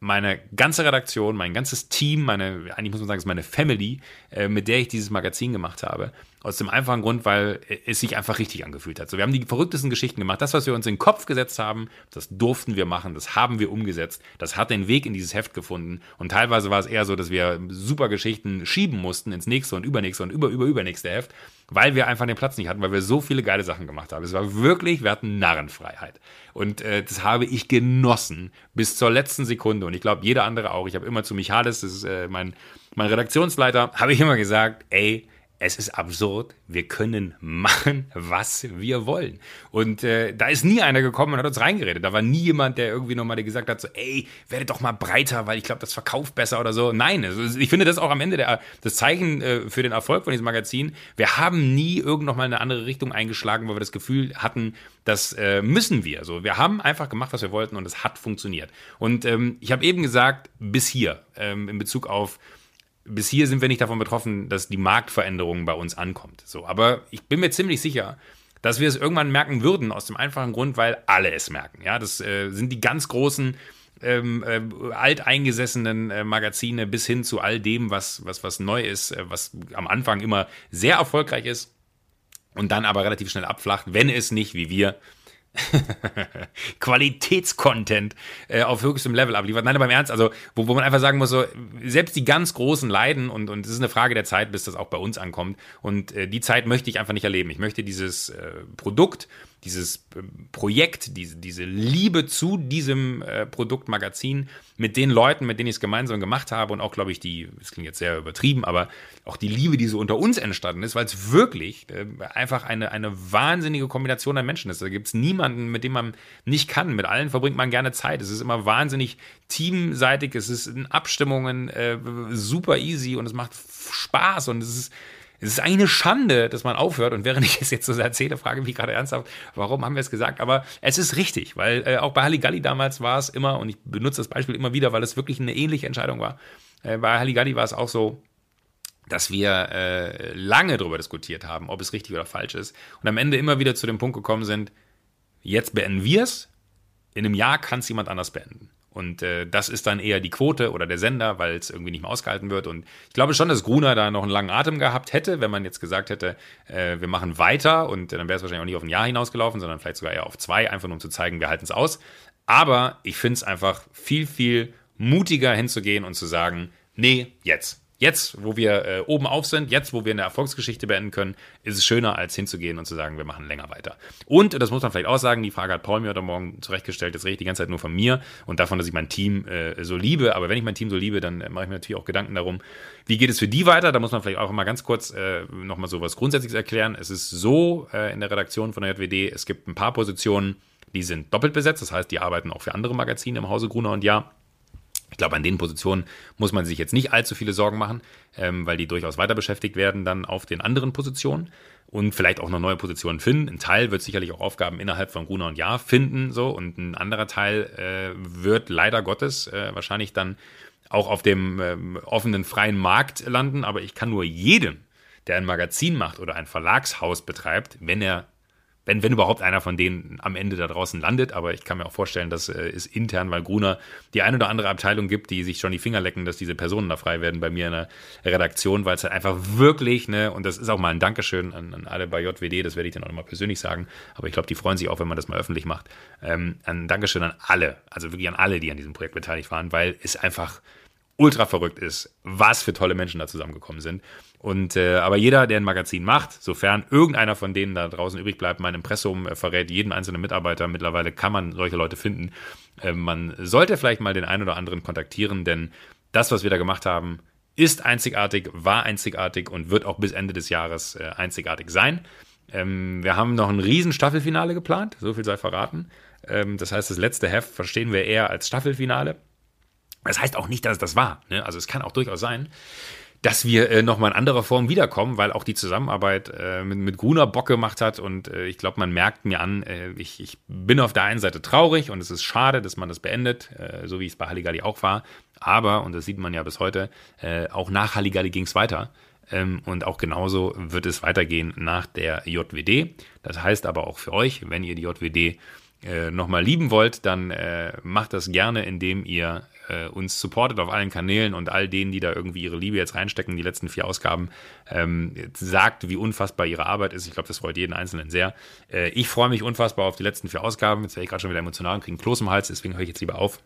meine ganze Redaktion, mein ganzes Team, meine, eigentlich muss man sagen, es ist meine Family, äh, mit der ich dieses Magazin gemacht habe. Aus dem einfachen Grund, weil es sich einfach richtig angefühlt hat. So, wir haben die verrücktesten Geschichten gemacht. Das, was wir uns in den Kopf gesetzt haben, das durften wir machen, das haben wir umgesetzt. Das hat den Weg in dieses Heft gefunden. Und teilweise war es eher so, dass wir super Geschichten schieben mussten ins nächste und übernächste und über, über, übernächste Heft, weil wir einfach den Platz nicht hatten, weil wir so viele geile Sachen gemacht haben. Es war wirklich, wir hatten Narrenfreiheit. Und äh, das habe ich genossen bis zur letzten Sekunde. Und ich glaube, jeder andere auch. Ich habe immer zu Michalis, das ist äh, mein, mein Redaktionsleiter, habe ich immer gesagt, ey, es ist absurd, wir können machen, was wir wollen. Und äh, da ist nie einer gekommen und hat uns reingeredet. Da war nie jemand, der irgendwie nochmal gesagt hat, so, ey, werde doch mal breiter, weil ich glaube, das verkauft besser oder so. Nein, also ich finde das auch am Ende der, das Zeichen äh, für den Erfolg von diesem Magazin. Wir haben nie irgend nochmal eine andere Richtung eingeschlagen, weil wir das Gefühl hatten, das äh, müssen wir. So, wir haben einfach gemacht, was wir wollten und es hat funktioniert. Und ähm, ich habe eben gesagt, bis hier, ähm, in Bezug auf bis hier sind wir nicht davon betroffen, dass die Marktveränderung bei uns ankommt. So, aber ich bin mir ziemlich sicher, dass wir es irgendwann merken würden, aus dem einfachen Grund, weil alle es merken. Ja, das äh, sind die ganz großen ähm, äh, alteingesessenen äh, Magazine bis hin zu all dem, was, was, was neu ist, äh, was am Anfang immer sehr erfolgreich ist und dann aber relativ schnell abflacht, wenn es nicht wie wir Qualitätscontent äh, auf höchstem Level abliefert. Nein, aber im Ernst, also wo, wo man einfach sagen muss, so, selbst die ganz Großen leiden und, und es ist eine Frage der Zeit, bis das auch bei uns ankommt. Und äh, die Zeit möchte ich einfach nicht erleben. Ich möchte dieses äh, Produkt dieses ähm, Projekt, diese, diese Liebe zu diesem äh, Produktmagazin mit den Leuten, mit denen ich es gemeinsam gemacht habe und auch, glaube ich, die, das klingt jetzt sehr übertrieben, aber auch die Liebe, die so unter uns entstanden ist, weil es wirklich äh, einfach eine, eine wahnsinnige Kombination an Menschen ist. Da gibt es niemanden, mit dem man nicht kann. Mit allen verbringt man gerne Zeit. Es ist immer wahnsinnig teamseitig, es ist in Abstimmungen äh, super easy und es macht Spaß und es ist Es ist eine Schande, dass man aufhört. Und während ich es jetzt so erzähle, frage ich mich gerade ernsthaft, warum haben wir es gesagt? Aber es ist richtig, weil äh, auch bei Halligalli damals war es immer, und ich benutze das Beispiel immer wieder, weil es wirklich eine ähnliche Entscheidung war. Äh, bei Halligalli war es auch so, dass wir äh, lange darüber diskutiert haben, ob es richtig oder falsch ist. Und am Ende immer wieder zu dem Punkt gekommen sind, jetzt beenden wir es, in einem Jahr kann es jemand anders beenden. Und äh, das ist dann eher die Quote oder der Sender, weil es irgendwie nicht mehr ausgehalten wird. Und ich glaube schon, dass Gruner da noch einen langen Atem gehabt hätte, wenn man jetzt gesagt hätte, äh, wir machen weiter und dann wäre es wahrscheinlich auch nicht auf ein Jahr hinausgelaufen, sondern vielleicht sogar eher auf zwei, einfach nur um zu zeigen, wir halten es aus. Aber ich finde es einfach viel, viel mutiger hinzugehen und zu sagen, nee, jetzt. Jetzt, wo wir äh, oben auf sind, jetzt, wo wir eine Erfolgsgeschichte beenden können, ist es schöner, als hinzugehen und zu sagen, wir machen länger weiter. Und, das muss man vielleicht auch sagen, die Frage hat Paul mir heute Morgen zurechtgestellt, jetzt rede ich die ganze Zeit nur von mir und davon, dass ich mein Team äh, so liebe. Aber wenn ich mein Team so liebe, dann äh, mache ich mir natürlich auch Gedanken darum, wie geht es für die weiter? Da muss man vielleicht auch mal ganz kurz äh, nochmal so was Grundsätzliches erklären. Es ist so äh, in der Redaktion von der JWD, es gibt ein paar Positionen, die sind doppelt besetzt. Das heißt, die arbeiten auch für andere Magazine im Hause Gruner und Ja. Ich glaube, an den Positionen muss man sich jetzt nicht allzu viele Sorgen machen, ähm, weil die durchaus weiter beschäftigt werden dann auf den anderen Positionen und vielleicht auch noch neue Positionen finden. Ein Teil wird sicherlich auch Aufgaben innerhalb von Gruner und Jahr finden, so und ein anderer Teil äh, wird leider Gottes äh, wahrscheinlich dann auch auf dem ähm, offenen freien Markt landen. Aber ich kann nur jedem, der ein Magazin macht oder ein Verlagshaus betreibt, wenn er wenn, wenn überhaupt einer von denen am Ende da draußen landet. Aber ich kann mir auch vorstellen, dass äh, es intern, weil Gruner die eine oder andere Abteilung gibt, die sich schon die Finger lecken, dass diese Personen da frei werden bei mir in der Redaktion, weil es halt einfach wirklich, ne, und das ist auch mal ein Dankeschön an, an alle bei JWD, das werde ich dann auch mal persönlich sagen, aber ich glaube, die freuen sich auch, wenn man das mal öffentlich macht. Ähm, ein Dankeschön an alle, also wirklich an alle, die an diesem Projekt beteiligt waren, weil es einfach ultra verrückt ist, was für tolle Menschen da zusammengekommen sind. Und äh, aber jeder, der ein Magazin macht, sofern irgendeiner von denen da draußen übrig bleibt, mein Impressum äh, verrät jeden einzelnen Mitarbeiter. Mittlerweile kann man solche Leute finden. Äh, man sollte vielleicht mal den einen oder anderen kontaktieren, denn das, was wir da gemacht haben, ist einzigartig, war einzigartig und wird auch bis Ende des Jahres äh, einzigartig sein. Ähm, wir haben noch ein riesen Staffelfinale geplant, so viel sei verraten. Ähm, das heißt, das letzte Heft verstehen wir eher als Staffelfinale. Das heißt auch nicht, dass es das war. Ne? Also es kann auch durchaus sein, dass wir äh, nochmal in anderer Form wiederkommen, weil auch die Zusammenarbeit äh, mit, mit Gruner Bock gemacht hat und äh, ich glaube, man merkt mir an, äh, ich, ich bin auf der einen Seite traurig und es ist schade, dass man das beendet, äh, so wie es bei Halligalli auch war, aber, und das sieht man ja bis heute, äh, auch nach Halligalli ging es weiter ähm, und auch genauso wird es weitergehen nach der JWD. Das heißt aber auch für euch, wenn ihr die JWD äh, nochmal lieben wollt, dann äh, macht das gerne, indem ihr äh, uns supportet auf allen Kanälen und all denen, die da irgendwie ihre Liebe jetzt reinstecken, die letzten vier Ausgaben, ähm, sagt, wie unfassbar ihre Arbeit ist. Ich glaube, das freut jeden Einzelnen sehr. Äh, ich freue mich unfassbar auf die letzten vier Ausgaben. Jetzt werde ich gerade schon wieder emotional und kriege einen Kloß im Hals, deswegen höre ich jetzt lieber auf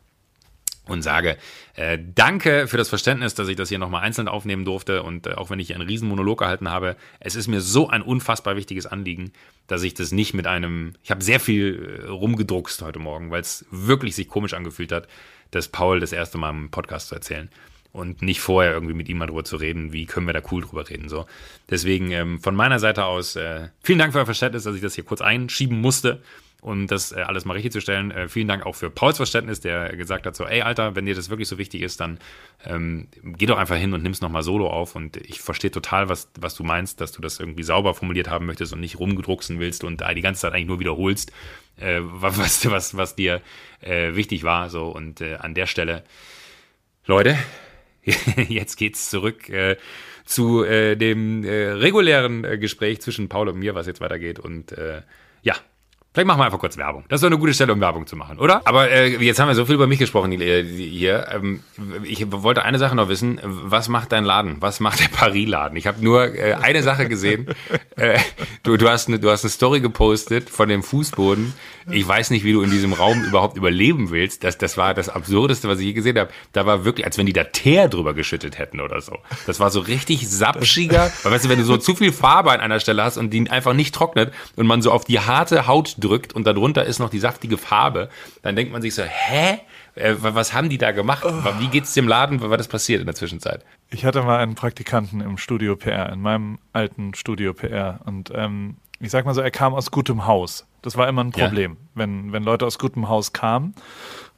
und sage äh, danke für das Verständnis, dass ich das hier nochmal einzeln aufnehmen durfte und äh, auch wenn ich einen riesen Monolog gehalten habe, es ist mir so ein unfassbar wichtiges Anliegen, dass ich das nicht mit einem, ich habe sehr viel äh, rumgedruckst heute Morgen, weil es wirklich sich komisch angefühlt hat, das Paul das erste Mal im Podcast zu erzählen und nicht vorher irgendwie mit ihm mal drüber zu reden, wie können wir da cool drüber reden. So. Deswegen ähm, von meiner Seite aus äh, vielen Dank für euer Verständnis, dass ich das hier kurz einschieben musste um das äh, alles mal richtig zu stellen. Äh, vielen Dank auch für Pauls Verständnis, der gesagt hat so, ey Alter, wenn dir das wirklich so wichtig ist, dann ähm, geh doch einfach hin und nimm's nochmal solo auf und ich verstehe total, was, was du meinst, dass du das irgendwie sauber formuliert haben möchtest und nicht rumgedrucksen willst und die ganze Zeit eigentlich nur wiederholst, äh, was, was, was dir äh, wichtig war. So und äh, an der Stelle, Leute, jetzt geht's zurück äh, zu äh, dem äh, regulären äh, Gespräch zwischen Paul und mir, was jetzt weitergeht. Und äh, ja, Vielleicht machen wir einfach kurz Werbung. Das ist doch eine gute Stelle, um Werbung zu machen, oder? Aber äh, jetzt haben wir so viel über mich gesprochen hier. Ähm, ich wollte eine Sache noch wissen. Was macht dein Laden? Was macht der Paris-Laden? Ich habe nur äh, eine Sache gesehen. äh, du, du, hast eine, du hast eine Story gepostet von dem Fußboden. Ich weiß nicht, wie du in diesem Raum überhaupt überleben willst. Das, das war das Absurdeste, was ich je gesehen habe. Da war wirklich, als wenn die da Teer drüber geschüttet hätten oder so. Das war so richtig sapschiger. Weil, weißt du, wenn du so zu viel Farbe an einer Stelle hast und die einfach nicht trocknet und man so auf die harte Haut drückt und darunter ist noch die saftige Farbe, dann denkt man sich so, hä? Äh, was haben die da gemacht? Wie geht's dem Laden? Was das passiert in der Zwischenzeit? Ich hatte mal einen Praktikanten im Studio PR, in meinem alten Studio PR. Und ähm, ich sag mal so, er kam aus gutem Haus. Das war immer ein Problem, ja. wenn, wenn Leute aus gutem Haus kamen.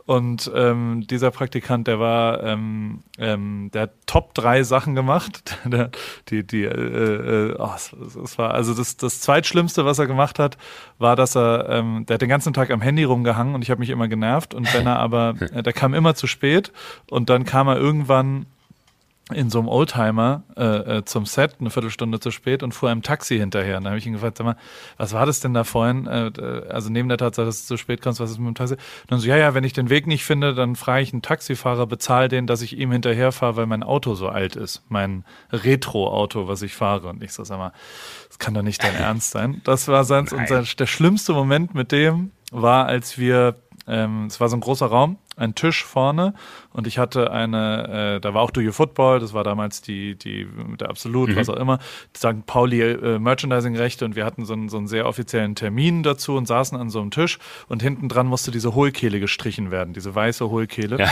Und ähm, dieser Praktikant, der war, ähm, ähm, der hat Top drei Sachen gemacht. der, die, die, äh, äh, oh, es, es war also das, das zweitschlimmste, was er gemacht hat, war, dass er, ähm, der hat den ganzen Tag am Handy rumgehangen und ich habe mich immer genervt. Und wenn er aber, äh, der kam immer zu spät und dann kam er irgendwann in so einem Oldtimer äh, äh, zum Set, eine Viertelstunde zu spät und fuhr einem Taxi hinterher. Und dann habe ich ihn gefragt, sag mal, was war das denn da vorhin? Äh, also neben der Tatsache, dass du zu spät kommst, was ist mit dem Taxi? Und dann so, ja, ja, wenn ich den Weg nicht finde, dann frage ich einen Taxifahrer, bezahle den, dass ich ihm hinterherfahre, weil mein Auto so alt ist. Mein Retro-Auto, was ich fahre. Und ich so, sag mal, das kann doch nicht dein Ernst sein. Das war sein, und sein, der schlimmste Moment mit dem war, als wir ähm, es war so ein großer Raum, ein Tisch vorne und ich hatte eine, äh, da war auch Do You Football, das war damals die, die, der Absolut, mhm. was auch immer, St. Pauli äh, Merchandising-Rechte und wir hatten so einen, so einen sehr offiziellen Termin dazu und saßen an so einem Tisch und hinten dran musste diese Hohlkehle gestrichen werden, diese weiße Hohlkehle. Ja.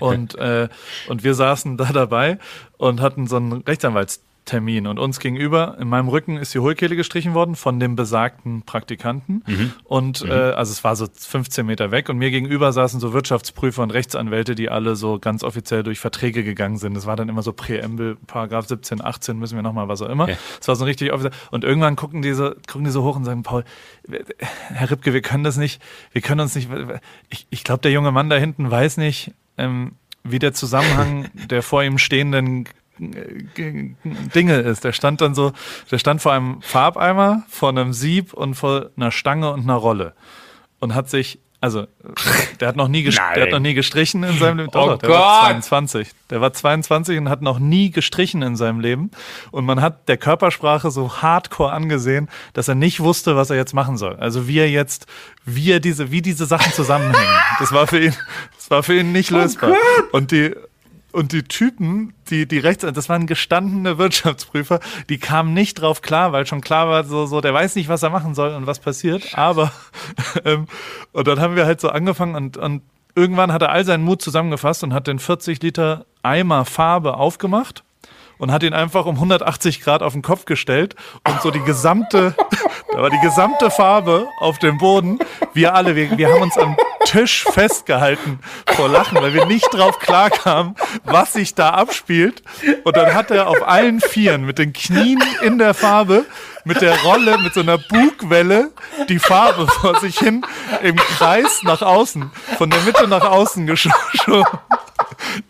und, äh, und wir saßen da dabei und hatten so einen Rechtsanwalts Termin. Und uns gegenüber, in meinem Rücken ist die Hohlkehle gestrichen worden von dem besagten Praktikanten. Mhm. Und mhm. Äh, also es war so 15 Meter weg. Und mir gegenüber saßen so Wirtschaftsprüfer und Rechtsanwälte, die alle so ganz offiziell durch Verträge gegangen sind. Es war dann immer so Präambel, Paragraph 17, 18, müssen wir nochmal, was auch immer. Es war so richtig offiziell. Und irgendwann gucken diese, gucken die so hoch und sagen, Paul, Herr Ripke, wir können das nicht, wir können uns nicht, ich, ich glaube, der junge Mann da hinten weiß nicht, ähm, wie der Zusammenhang der vor ihm stehenden Dinge ist. Der stand dann so, der stand vor einem Farbeimer, vor einem Sieb und vor einer Stange und einer Rolle und hat sich also, der hat noch nie, der hat noch nie gestrichen in seinem Leben. Doch, oh der Gott. war 22. Der war 22 und hat noch nie gestrichen in seinem Leben. Und man hat der Körpersprache so hardcore angesehen, dass er nicht wusste, was er jetzt machen soll. Also wie er jetzt, wie er diese, wie diese Sachen zusammenhängen. Das war für ihn, das war für ihn nicht oh lösbar. Oh und die, und die Typen, die, die rechts, das waren gestandene Wirtschaftsprüfer, die kamen nicht drauf klar, weil schon klar war, so, so, der weiß nicht, was er machen soll und was passiert. Aber, ähm, und dann haben wir halt so angefangen und, und irgendwann hat er all seinen Mut zusammengefasst und hat den 40 Liter Eimer Farbe aufgemacht und hat ihn einfach um 180 Grad auf den Kopf gestellt und so die gesamte, da war die gesamte Farbe auf dem Boden. Wir alle, wir, wir haben uns am Tisch festgehalten vor Lachen, weil wir nicht drauf klarkamen, was sich da abspielt. Und dann hat er auf allen Vieren mit den Knien in der Farbe mit der Rolle, mit so einer Bugwelle die Farbe vor sich hin im Kreis nach außen, von der Mitte nach außen geschoben.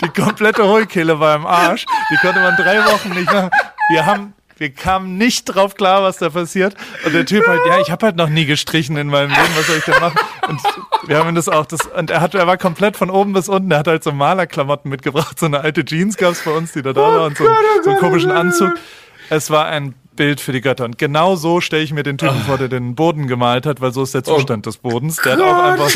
Die komplette Heulkehle war im Arsch. Die konnte man drei Wochen nicht machen. Wir haben wir kamen nicht drauf klar, was da passiert. Und der Typ halt, ja, ich habe halt noch nie gestrichen in meinem Leben, was soll ich denn machen? Und wir haben das auch, das, und er hat, er war komplett von oben bis unten, er hat halt so Malerklamotten mitgebracht, so eine alte Jeans gab's bei uns, die da da war und so, so einen komischen Anzug. Es war ein Bild für die Götter. Und genau so stelle ich mir den Typen vor, der den Boden gemalt hat, weil so ist der oh Zustand oh, des Bodens. Der hat auch einfach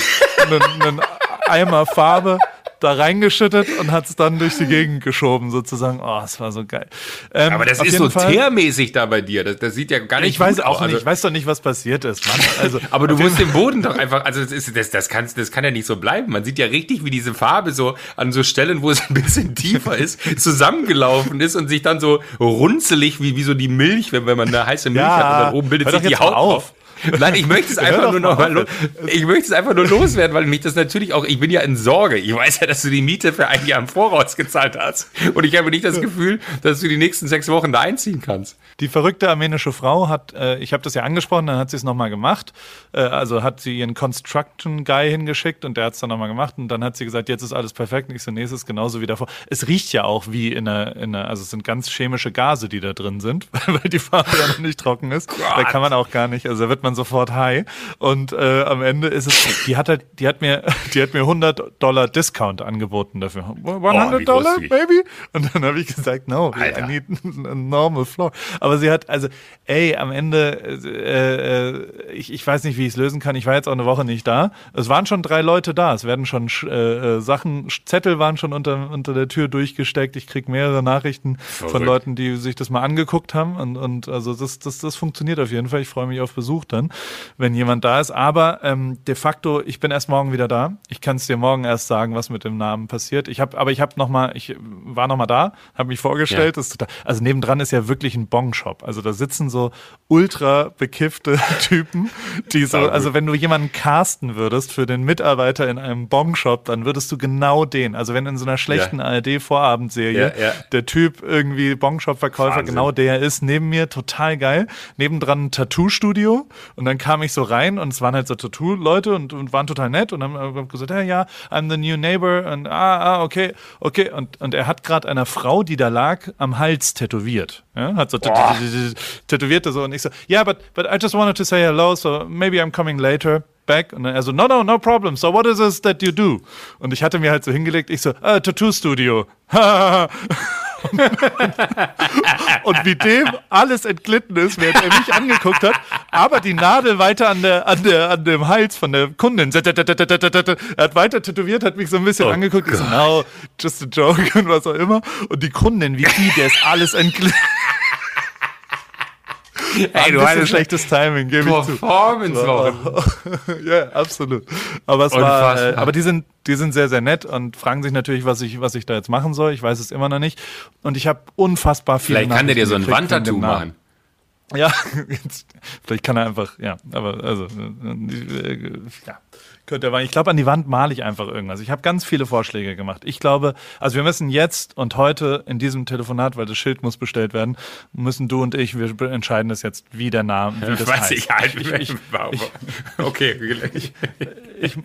einen, einen Eimer Farbe da reingeschüttet und hat es dann durch die Gegend geschoben, sozusagen. Oh, es war so geil. Ähm, Aber das ist so teermäßig da bei dir. Das, das sieht ja gar nicht Ich weiß auch aus. nicht, also, ich weiß doch nicht, was passiert ist, Mann. Also, Aber du musst den Boden doch einfach, also das, ist, das, das, kann, das kann ja nicht so bleiben. Man sieht ja richtig, wie diese Farbe so an so Stellen, wo es ein bisschen tiefer ist, zusammengelaufen ist und sich dann so runzelig wie, wie so die Milch, wenn, wenn man eine heiße Milch ja, hat und dann oben bildet sich die Haut auf. Nein, ich möchte es einfach nur noch mal, ich möchte es einfach nur loswerden, weil mich das natürlich auch, ich bin ja in Sorge. Ich weiß ja, dass du die Miete für ein Jahr im Voraus gezahlt hast. Und ich habe nicht das Gefühl, dass du die nächsten sechs Wochen da einziehen kannst. Die verrückte armenische Frau hat, äh, ich habe das ja angesprochen, dann hat sie es nochmal gemacht. Äh, also hat sie ihren Construction Guy hingeschickt und der hat es dann nochmal gemacht und dann hat sie gesagt, jetzt ist alles perfekt. Und ich so, nee, es ist genauso wie davor. Es riecht ja auch wie in einer, in einer also es sind ganz chemische Gase, die da drin sind, weil die Farbe ja noch nicht trocken ist. Gott. Da kann man auch gar nicht, also da wird man sofort high. Und äh, am Ende ist es, die hat halt, die hat mir, die hat mir 100 Dollar Discount angeboten dafür. 100 oh, Dollar, maybe? Und dann habe ich gesagt, no, Alter. I need a normal floor. Aber sie hat, also, ey, am Ende, äh, äh, ich, ich weiß nicht, wie ich es lösen kann. Ich war jetzt auch eine Woche nicht da. Es waren schon drei Leute da. Es werden schon äh, äh, Sachen, Zettel waren schon unter, unter der Tür durchgesteckt. Ich krieg mehrere Nachrichten Verrückt. von Leuten, die sich das mal angeguckt haben. Und, und also das, das, das funktioniert auf jeden Fall. Ich freue mich auf Besuch dann. Passieren, wenn jemand da ist. Aber ähm, de facto, ich bin erst morgen wieder da. Ich kann es dir morgen erst sagen, was mit dem Namen passiert. Ich habe, aber ich habe noch mal, ich war noch mal da, habe mich vorgestellt. Ja. Total, also nebendran ist ja wirklich ein Bong-Shop. Also da sitzen so ultra bekiffte Typen, die so, also wenn du jemanden casten würdest für den Mitarbeiter in einem Bong-Shop, dann würdest du genau den. Also wenn in so einer schlechten ja. ARD-Vorabendserie ja, der Typ irgendwie Bong-Shop-Verkäufer genau der ist, neben mir total geil. Nebendran ein Tattoo-Studio und dann kam ich so rein und es waren halt so Tattoo-Leute und, und waren total nett und haben gesagt, ja, ja, I'm the new neighbor und ah, ah, okay, okay. Und, und er hat gerade einer Frau, die da lag, am Hals tätowiert. Ja, hat so tätowierte so und ich so, yeah, but, but I just wanted to say hello, so maybe I'm coming later back. Und dann er so, no, no, no problem. So what is it that you do? Und ich hatte mir halt so hingelegt, ich so, uh, Tattoo Studio. und wie dem alles entglitten ist, während er mich angeguckt hat, aber die Nadel weiter an der, an der, an dem Hals von der Kundin. Er hat weiter tätowiert, hat mich so ein bisschen oh angeguckt. Ich so, no, just a joke und was auch immer. Und die Kundin, wie die, der ist alles entglitten. Ey, du hattest schlechtes Timing, gebe ich zu. Performance Ja, absolut. Aber es war, äh, aber die sind, die sind sehr, sehr nett und fragen sich natürlich, was ich, was ich da jetzt machen soll. Ich weiß es immer noch nicht. Und ich habe unfassbar viel. Vielleicht kann der dir so ein Wandtattoo machen. Ja, vielleicht kann er einfach, ja, aber also, äh, äh, ja. Könnte er Ich glaube, an die Wand male ich einfach irgendwas. Ich habe ganz viele Vorschläge gemacht. Ich glaube, also wir müssen jetzt und heute in diesem Telefonat, weil das Schild muss bestellt werden, müssen du und ich, wir entscheiden das jetzt, wie der Name, wie das Weiß heißt. Ich halt ich, ich, ich, okay, ich, ich,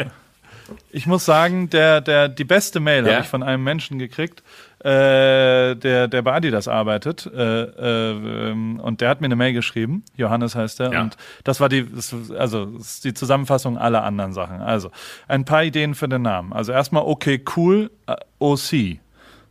ich muss sagen, der, der, die beste Mail ja? habe ich von einem Menschen gekriegt, äh, der, der bei Adidas arbeitet. Äh, äh, und der hat mir eine Mail geschrieben. Johannes heißt er. Ja. Und das war die, also die Zusammenfassung aller anderen Sachen. Also ein paar Ideen für den Namen. Also erstmal okay, cool, äh, OC.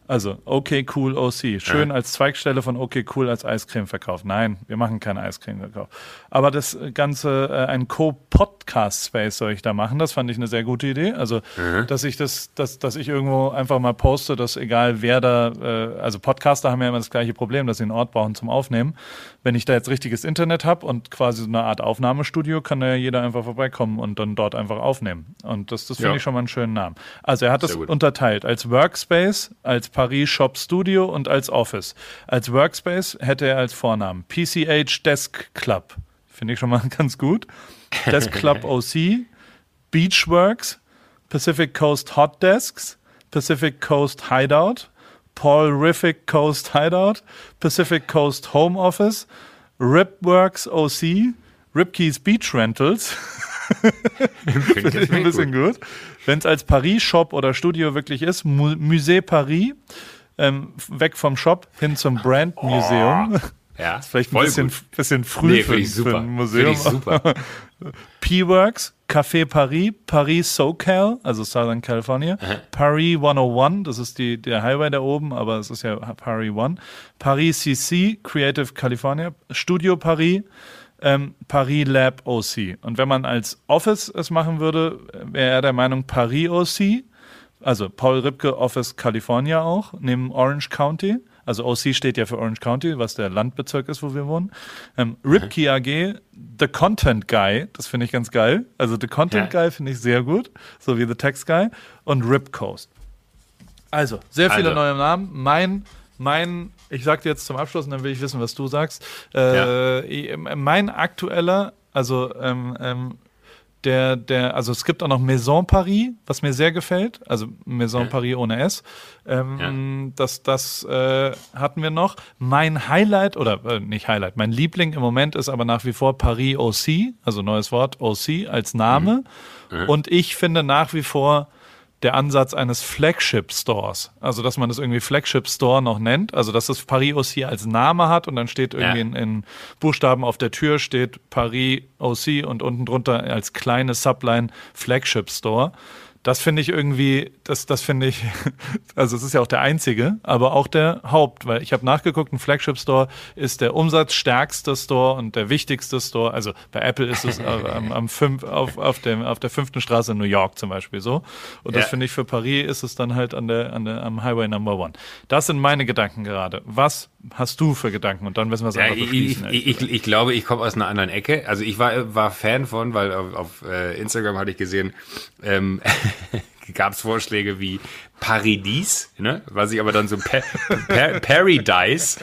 Also, okay, cool, OC. Schön ja. als Zweigstelle von okay, cool als Eiscreme verkauft. Nein, wir machen keinen Eiscreme-Verkauf. Aber das Ganze, äh, ein Co-Podcast-Space soll ich da machen. Das fand ich eine sehr gute Idee. Also, mhm. dass ich das, dass, dass ich irgendwo einfach mal poste, dass egal wer da, äh, also Podcaster haben ja immer das gleiche Problem, dass sie einen Ort brauchen zum Aufnehmen. Wenn ich da jetzt richtiges Internet habe und quasi so eine Art Aufnahmestudio, kann da ja jeder einfach vorbeikommen und dann dort einfach aufnehmen. Und das, das finde ja. ich schon mal einen schönen Namen. Also, er hat es unterteilt als Workspace, als Paris Shop Studio und als Office. Als Workspace hätte er als Vornamen PCH Desk Club. Finde ich schon mal ganz gut. Desk Club OC, Beachworks, Pacific Coast Hot Desks, Pacific Coast Hideout, Paul Riffic Coast Hideout, Pacific Coast Home Office, Ripworks OC, Ripkeys Beach Rentals. Finde ich ein bisschen gut. gut. Wenn es als Paris-Shop oder Studio wirklich ist, Mu Musée Paris, ähm, weg vom Shop hin zum Brand Museum. Oh. Ja, ist vielleicht ein bisschen, bisschen früh nee, für, für, ein Museum. super. P-Works, Café Paris, Paris SoCal, also Southern California, Aha. Paris 101, das ist die, der Highway da oben, aber es ist ja Paris 1. Paris CC, Creative California, Studio Paris, ähm, Paris Lab OC. Und wenn man als Office es machen würde, wäre er der Meinung Paris OC, also Paul Ripke Office California auch, neben Orange County. Also OC steht ja für Orange County, was der Landbezirk ist, wo wir wohnen. Ähm, Ripke AG, The Content Guy, das finde ich ganz geil. Also The Content ja. Guy finde ich sehr gut, so wie The Text Guy. Und Rip Coast. Also, sehr viele also. neue Namen. Mein mein, ich sag dir jetzt zum Abschluss und dann will ich wissen, was du sagst. Äh, ja. Mein aktueller, also ähm, ähm, der, der, also es gibt auch noch Maison Paris, was mir sehr gefällt. Also Maison ja. Paris ohne S. Ähm, ja. Das, das äh, hatten wir noch. Mein Highlight, oder äh, nicht Highlight, mein Liebling im Moment ist aber nach wie vor Paris OC, also neues Wort, OC als Name. Mhm. Mhm. Und ich finde nach wie vor der Ansatz eines Flagship Stores. Also, dass man das irgendwie Flagship Store noch nennt. Also, dass das Paris OC als Name hat und dann steht irgendwie ja. in, in, Buchstaben auf der Tür steht Paris OC und unten drunter als kleine Subline Flagship Store das finde ich irgendwie, das, das finde ich, also es ist ja auch der einzige, aber auch der Haupt, weil ich habe nachgeguckt, ein Flagship Store ist der umsatzstärkste Store und der wichtigste Store. Also bei Apple ist es am, am fünf, auf, auf, dem, auf der fünften Straße in New York zum Beispiel so. Und das ja. finde ich für Paris ist es dann halt an der, an der, am Highway Number One. Das sind meine Gedanken gerade. Was hast du für Gedanken? Und dann müssen wir es ja, einfach beschließen. Ich, ich, ich, ich, glaube, ich komme aus einer anderen Ecke. Also ich war, war Fan von, weil auf, auf äh, Instagram hatte ich gesehen, ähm, gab es Vorschläge wie Paradis, ne? was ich aber dann so pa pa Paradise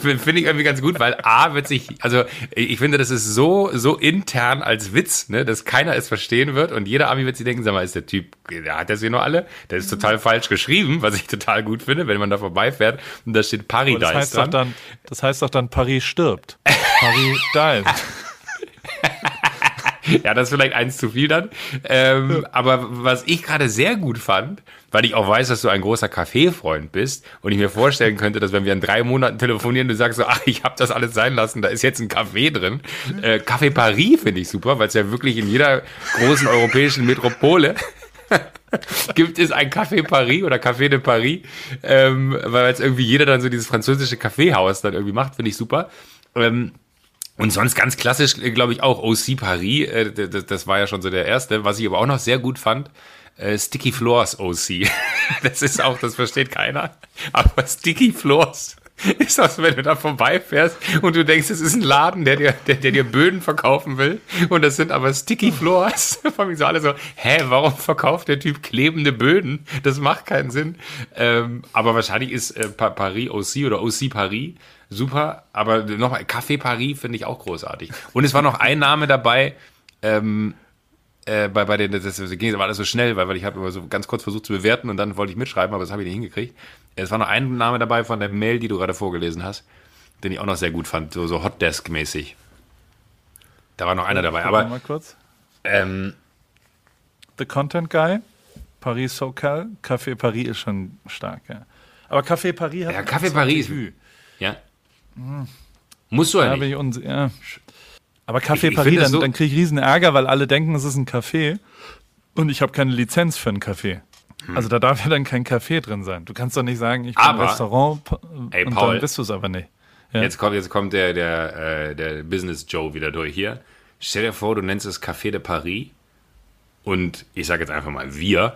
finde ich irgendwie ganz gut, weil A wird sich, also ich finde, das ist so so intern als Witz, ne, dass keiner es verstehen wird und jeder Ami wird sich denken, sag mal, ist der Typ, der hat das hier noch alle, der ist total falsch geschrieben, was ich total gut finde, wenn man da vorbeifährt und da steht Paradise das heißt dran. Doch dann, das heißt doch dann Paris stirbt. Paris dies. Ja, das ist vielleicht eins zu viel dann. Ähm, aber was ich gerade sehr gut fand, weil ich auch weiß, dass du ein großer Kaffeefreund bist und ich mir vorstellen könnte, dass wenn wir in drei Monaten telefonieren, du sagst so, ach, ich habe das alles sein lassen, da ist jetzt ein Kaffee drin. Äh, Café Paris finde ich super, weil es ja wirklich in jeder großen europäischen Metropole gibt es ein Café Paris oder Café de Paris, ähm, weil jetzt irgendwie jeder dann so dieses französische Kaffeehaus dann irgendwie macht, finde ich super. Ähm, und sonst ganz klassisch, äh, glaube ich, auch OC Paris, äh, das, war ja schon so der erste. Was ich aber auch noch sehr gut fand, äh, Sticky Floors OC. das ist auch, das versteht keiner. Aber Sticky Floors ist das, wenn du da vorbeifährst und du denkst, es ist ein Laden, der dir, der, der dir Böden verkaufen will. Und das sind aber Sticky Floors. Vor allem so alle so, hä, warum verkauft der Typ klebende Böden? Das macht keinen Sinn. Ähm, aber wahrscheinlich ist äh, Paris OC oder OC Paris super. Aber nochmal, Café Paris finde ich auch großartig. Und es war noch ein Name dabei, ähm, äh, bei, bei den, das, das ging aber alles so schnell, weil, weil ich habe immer so ganz kurz versucht zu bewerten und dann wollte ich mitschreiben, aber das habe ich nicht hingekriegt. Es war noch ein Name dabei von der Mail, die du gerade vorgelesen hast, den ich auch noch sehr gut fand, so, so Hotdesk-mäßig. Da war noch einer dabei, aber. Mal kurz. Ähm, The Content Guy, Paris SoCal, Café Paris ist schon stark, ja. Aber Café Paris hat. Ja, Café Paris. Ja. Hm. Musst du ja, nicht. Ich ja. Aber Café ich, Paris, dann, so dann kriege ich riesen Ärger, weil alle denken, es ist ein Café und ich habe keine Lizenz für ein Café. Hm. Also da darf ja dann kein Café drin sein. Du kannst doch nicht sagen, ich bin aber, ein Restaurant ey, und Paul, dann bist du es aber nicht. Ja. Jetzt kommt, jetzt kommt der, der, äh, der Business Joe wieder durch hier. Stell dir vor, du nennst es Café de Paris und ich sage jetzt einfach mal, wir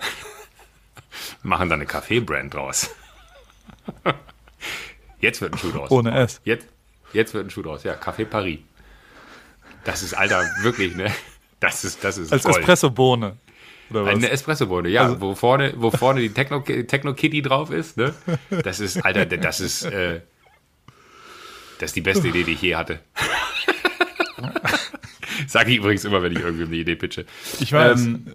machen da eine Kaffee-Brand draus. Jetzt wird ein Schuh draus. Ohne S. Jetzt, jetzt wird ein Schuh draus. Ja, Café Paris. Das ist, Alter, wirklich, ne? Das ist, das ist Als Espressobohne. Oder was? Eine Espressobohne, ja, also, wo vorne, wo vorne die Techno, Techno Kitty drauf ist, ne? Das ist, Alter, das ist, äh, das ist die beste Idee, die ich je hatte. Sag ich übrigens immer, wenn ich irgendwie eine Idee pitche. Ich weiß, ähm,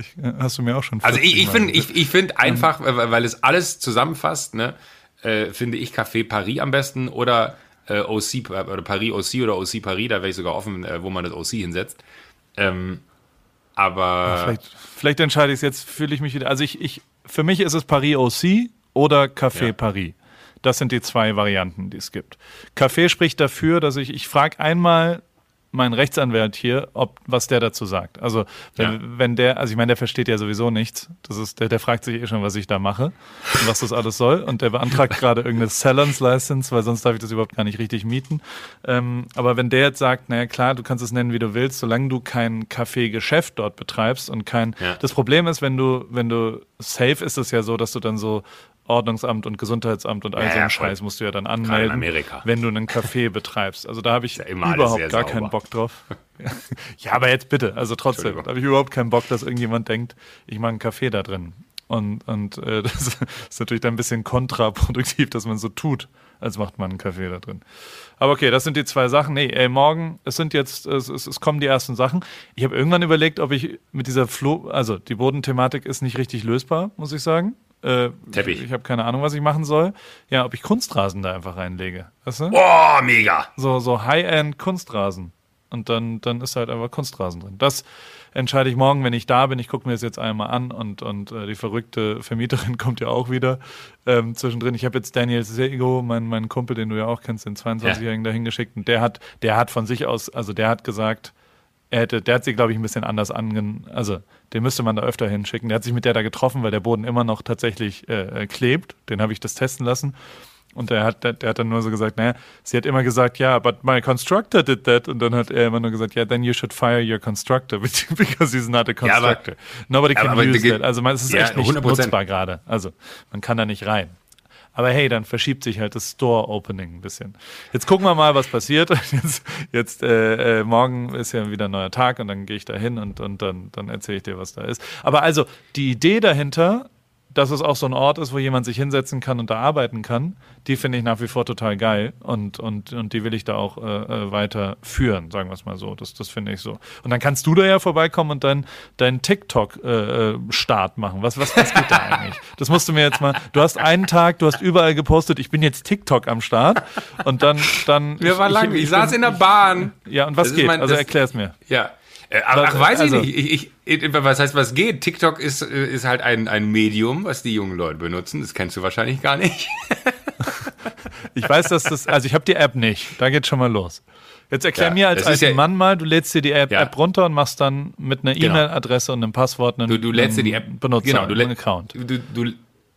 ich, hast du mir auch schon Also ich, ich finde ich, ich find einfach, weil es alles zusammenfasst, ne, äh, finde ich Café Paris am besten oder äh, OC oder Paris OC oder OC Paris, da wäre ich sogar offen, äh, wo man das OC hinsetzt. Ähm, aber. vielleicht, vielleicht entscheide ich es jetzt, fühle ich mich wieder. Also ich, ich, für mich ist es Paris OC oder Café ja. Paris. Das sind die zwei Varianten, die es gibt. Café spricht dafür, dass ich, ich frage einmal mein Rechtsanwalt hier, ob was der dazu sagt. Also wenn, ja. wenn der, also ich meine, der versteht ja sowieso nichts. Das ist, der, der fragt sich eh schon, was ich da mache und was das alles soll. Und der beantragt gerade irgendeine Sellers License, weil sonst darf ich das überhaupt gar nicht richtig mieten. Ähm, aber wenn der jetzt sagt, naja klar, du kannst es nennen, wie du willst, solange du kein Kaffeegeschäft dort betreibst und kein. Ja. Das Problem ist, wenn du, wenn du safe ist es ja so, dass du dann so Ordnungsamt und Gesundheitsamt und all ja, so einen Scheiß musst du ja dann anmelden, wenn du einen Café betreibst. Also da habe ich ja überhaupt gar sauber. keinen Bock drauf. ja, aber jetzt bitte, also trotzdem, da habe ich überhaupt keinen Bock, dass irgendjemand denkt, ich mache einen Kaffee da drin. Und, und äh, das ist natürlich dann ein bisschen kontraproduktiv, dass man so tut, als macht man einen Kaffee da drin. Aber okay, das sind die zwei Sachen. Nee, ey, morgen, es sind jetzt, es, es, es kommen die ersten Sachen. Ich habe irgendwann überlegt, ob ich mit dieser Flo, also die Bodenthematik ist nicht richtig lösbar, muss ich sagen. Äh, Teppich. Ich habe keine Ahnung, was ich machen soll. Ja, ob ich Kunstrasen da einfach reinlege. Weißt du? Oh, mega! So, so High-End Kunstrasen. Und dann, dann ist halt einfach Kunstrasen drin. Das entscheide ich morgen, wenn ich da bin. Ich gucke mir das jetzt einmal an und, und äh, die verrückte Vermieterin kommt ja auch wieder ähm, zwischendrin. Ich habe jetzt Daniel Sego, mein, mein Kumpel, den du ja auch kennst, den 22-Jährigen, ja. dahin geschickt und der hat, der hat von sich aus, also der hat gesagt, er hätte, der hat sie, glaube ich, ein bisschen anders angen, also den müsste man da öfter hinschicken. Der hat sich mit der da getroffen, weil der Boden immer noch tatsächlich äh, klebt. Den habe ich das testen lassen. Und der hat, der, der, hat dann nur so gesagt, naja, sie hat immer gesagt, ja, but my constructor did that. Und dann hat er immer nur gesagt, ja, yeah, then you should fire your constructor because he's not a constructor. Ja, aber, Nobody can aber, use that. Also man, es ist ja, echt nicht 100%. nutzbar gerade. Also man kann da nicht rein. Aber hey, dann verschiebt sich halt das Store-Opening ein bisschen. Jetzt gucken wir mal, was passiert. Jetzt, jetzt äh, äh, morgen ist ja wieder ein neuer Tag und dann gehe ich da hin und, und dann, dann erzähle ich dir, was da ist. Aber also, die Idee dahinter dass es auch so ein Ort ist, wo jemand sich hinsetzen kann und da arbeiten kann, die finde ich nach wie vor total geil und, und, und die will ich da auch äh, äh weiter führen, sagen wir es mal so. Das, das finde ich so. Und dann kannst du da ja vorbeikommen und dann deinen TikTok-Start äh, machen. Was, was, was geht da eigentlich? Das musst du mir jetzt mal. Du hast einen Tag, du hast überall gepostet, ich bin jetzt TikTok am Start und dann. dann Wir waren lang, ich, ich, ich, saß bin, in der Bahn. Ja, und was das geht? Mein, also erklär es mir. Ja, äh, ach, ach, weiß also, ich nicht. Ich, ich, was heißt, was geht? TikTok ist, ist halt ein, ein Medium, was die jungen Leute benutzen. Das kennst du wahrscheinlich gar nicht. ich weiß, dass das, also ich habe die App nicht. Da geht schon mal los. Jetzt erklär ja, mir als alten ja, Mann mal, du lädst dir die App, ja. App, runter und machst dann mit einer genau. E-Mail-Adresse und einem Passwort einen, du, du lädst dir die App Benutzer, genau, du einen Account. Du, du,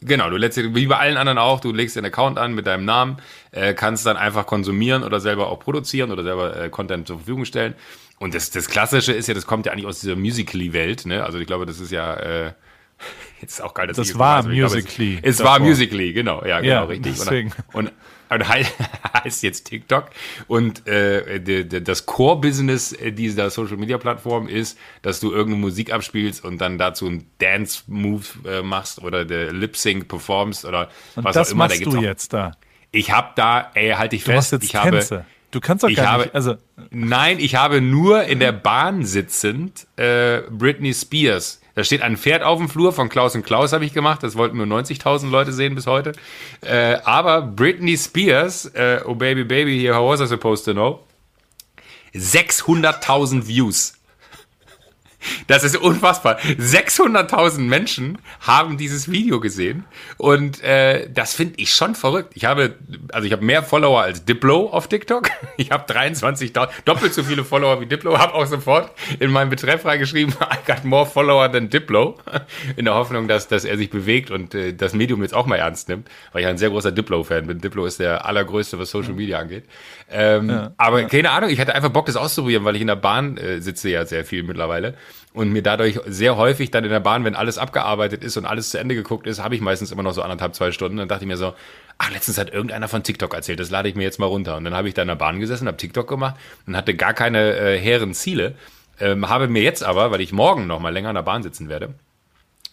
Genau, du lädst wie bei allen anderen auch, du legst den Account an mit deinem Namen, äh, kannst dann einfach konsumieren oder selber auch produzieren oder selber äh, Content zur Verfügung stellen. Und das, das Klassische ist ja, das kommt ja eigentlich aus dieser Musical.ly-Welt, ne? Also ich glaube, das ist ja, äh, jetzt auch geil, dass das war Musical.ly. Es, es war Musical.ly, genau, ja, genau, ja, richtig. Deswegen. Und, und, und heißt jetzt TikTok. Und äh, de, de, das Core-Business dieser Social-Media-Plattform ist, dass du irgendeine Musik abspielst und dann dazu einen Dance-Move äh, machst oder der Lip-Sync performst oder und was auch immer. Was machst du jetzt da? Ich habe da, ey, halte ich du fest, jetzt ich Tänze. habe Du kannst doch ich gar habe, nicht. Also nein, ich habe nur in der Bahn sitzend äh, Britney Spears. Da steht ein Pferd auf dem Flur von Klaus und Klaus habe ich gemacht. Das wollten nur 90.000 Leute sehen bis heute. Äh, aber Britney Spears, äh, Oh Baby Baby, here, how was I supposed to know? 600.000 Views. Das ist unfassbar. 600.000 Menschen haben dieses Video gesehen und äh, das finde ich schon verrückt. Ich habe, also ich habe mehr Follower als Diplo auf TikTok. Ich habe 23.000, doppelt so viele Follower wie Diplo. Habe auch sofort in meinem Betreff reingeschrieben, I got more Follower than Diplo, in der Hoffnung, dass, dass er sich bewegt und äh, das Medium jetzt auch mal ernst nimmt, weil ich ein sehr großer Diplo-Fan bin. Diplo ist der allergrößte, was Social Media angeht. Ähm, ja, aber ja. keine Ahnung, ich hatte einfach Bock, das auszuprobieren, weil ich in der Bahn äh, sitze ja sehr viel mittlerweile und mir dadurch sehr häufig dann in der Bahn, wenn alles abgearbeitet ist und alles zu Ende geguckt ist, habe ich meistens immer noch so anderthalb, zwei Stunden. Dann dachte ich mir so, ach, letztens hat irgendeiner von TikTok erzählt, das lade ich mir jetzt mal runter. Und dann habe ich da in der Bahn gesessen, habe TikTok gemacht und hatte gar keine äh, hehren Ziele. Ähm, habe mir jetzt aber, weil ich morgen noch mal länger in der Bahn sitzen werde,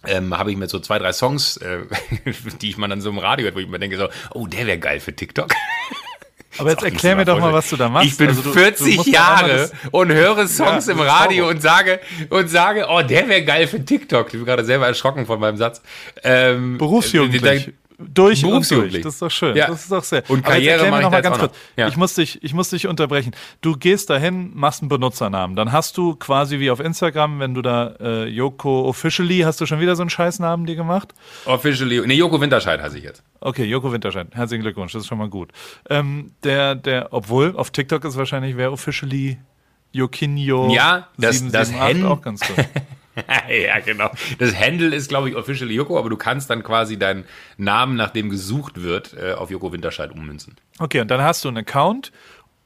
ähm, habe ich mir so zwei, drei Songs, äh, die ich mal dann so im Radio hört, wo ich mir denke so, oh, der wäre geil für TikTok. Aber jetzt erklär mir doch mal, was du da machst. Ich bin also du, 40 du Jahre und höre Songs ja, im Radio und sage, und sage, oh, der wäre geil für TikTok. Ich bin gerade selber erschrocken von meinem Satz. Ähm, Berufsjugendlich durch und durch. Das ist doch schön. Ja. Das ist doch sehr. Und Karriere mache noch mal ganz kurz. Ja. Ich muss dich, ich muss dich unterbrechen. Du gehst dahin, machst einen Benutzernamen. Dann hast du quasi wie auf Instagram, wenn du da äh, Joko Officially, hast du schon wieder so einen Scheißnamen dir gemacht? Officially, nee, Joko Winterscheid heiße ich jetzt. Okay, Joko Winterscheid. Herzlichen Glückwunsch, das ist schon mal gut. Ähm, der, der, obwohl auf TikTok ist wahrscheinlich wer Officially Jokinho. Ja, das, das Hen auch ganz gut. ja, genau. Das Handle ist, glaube ich, officially Joko, aber du kannst dann quasi deinen Namen, nach dem gesucht wird, äh, auf Joko Winterscheid ummünzen. Okay, und dann hast du einen Account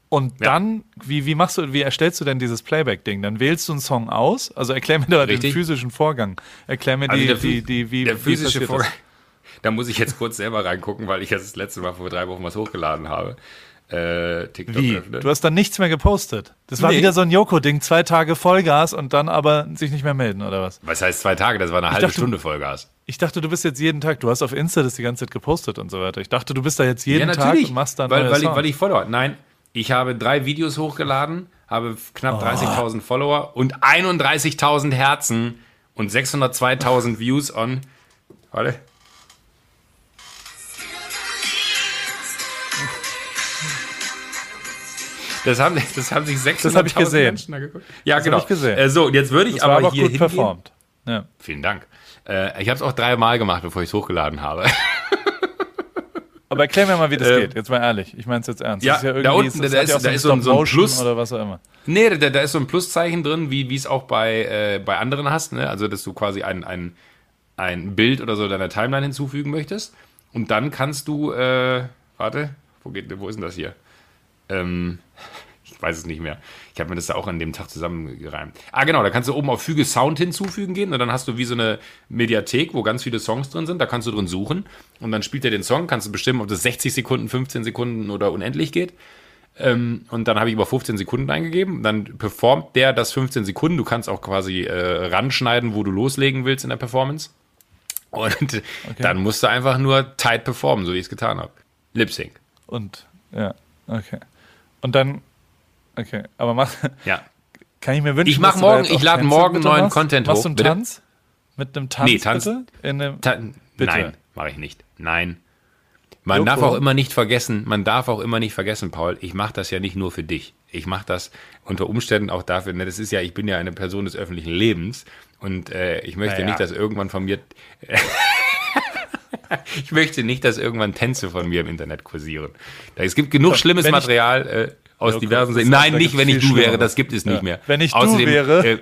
und ja. dann, wie, wie machst du, wie erstellst du denn dieses Playback-Ding? Dann wählst du einen Song aus. Also erklär mir da den physischen Vorgang. Erklär mir also die, die, die, wie der physische wie Vorgang. Da muss ich jetzt kurz selber reingucken, weil ich das, das letzte Mal vor drei Wochen was hochgeladen habe äh, TikTok Wie? öffne. Du hast dann nichts mehr gepostet. Das war nee. wieder so ein Joko-Ding, zwei Tage Vollgas und dann aber sich nicht mehr melden, oder was? Was heißt zwei Tage? Das war eine ich halbe dachte, Stunde Vollgas. Ich dachte, du bist jetzt jeden Tag, du hast auf Insta das die ganze Zeit gepostet und so weiter. Ich dachte, du bist da jetzt jeden ja, Tag und machst dann weil, weil ich, weil ich Follower. Nein, ich habe drei Videos hochgeladen, habe knapp oh. 30.000 Follower und 31.000 Herzen und 602.000 Views on. Warte. Das haben, das haben sich 600.000 Menschen angeguckt. Ja, das genau. Ich gesehen. Äh, so, jetzt würde ich das aber, aber hier gut hingehen. performt. Ja. Vielen Dank. Äh, ich habe es auch dreimal gemacht, bevor ich es hochgeladen habe. Aber erklär mir mal, wie das ähm, geht. Jetzt mal ehrlich. Ich meine es jetzt ernst. Ja, ja da unten, da ist, ja da ist so, ein, so ein Plus. Oder was auch immer. Nee, da, da ist so ein Pluszeichen drin, wie es auch bei, äh, bei anderen hast. Ne? Also, dass du quasi ein, ein, ein Bild oder so deiner Timeline hinzufügen möchtest. Und dann kannst du, äh, warte, wo, geht, wo ist denn das hier? Ähm, ich weiß es nicht mehr. Ich habe mir das da auch an dem Tag zusammengereimt. Ah, genau, da kannst du oben auf Füge Sound hinzufügen gehen und dann hast du wie so eine Mediathek, wo ganz viele Songs drin sind. Da kannst du drin suchen und dann spielt er den Song, kannst du bestimmen, ob das 60 Sekunden, 15 Sekunden oder unendlich geht. Ähm, und dann habe ich über 15 Sekunden eingegeben. Dann performt der das 15 Sekunden. Du kannst auch quasi äh, ranschneiden, wo du loslegen willst in der Performance. Und okay. dann musst du einfach nur tight performen, so wie ich es getan habe. Lip Sync. Und, ja, okay. Und dann, okay, aber mach, ja. kann ich mir wünschen, ich mach morgen, ich lade morgen neuen machst? Content machst hoch. Machst du einen Tanz? Mit einem Tanz, nee, Tanz bitte? In einem, Ta bitte? Nein, mache ich nicht. Nein. Man Joko. darf auch immer nicht vergessen, man darf auch immer nicht vergessen, Paul, ich mache das ja nicht nur für dich. Ich mache das unter Umständen auch dafür, ne, das ist ja, ich bin ja eine Person des öffentlichen Lebens und äh, ich möchte naja. nicht, dass irgendwann von mir ich möchte nicht, dass irgendwann Tänze von mir im Internet kursieren. Es gibt genug schlimmes Material äh, aus ja, diversen Seen. Nein, nicht, wenn ich du wäre, das gibt es nicht ja. mehr. Wenn ich Außerdem, du wäre, äh,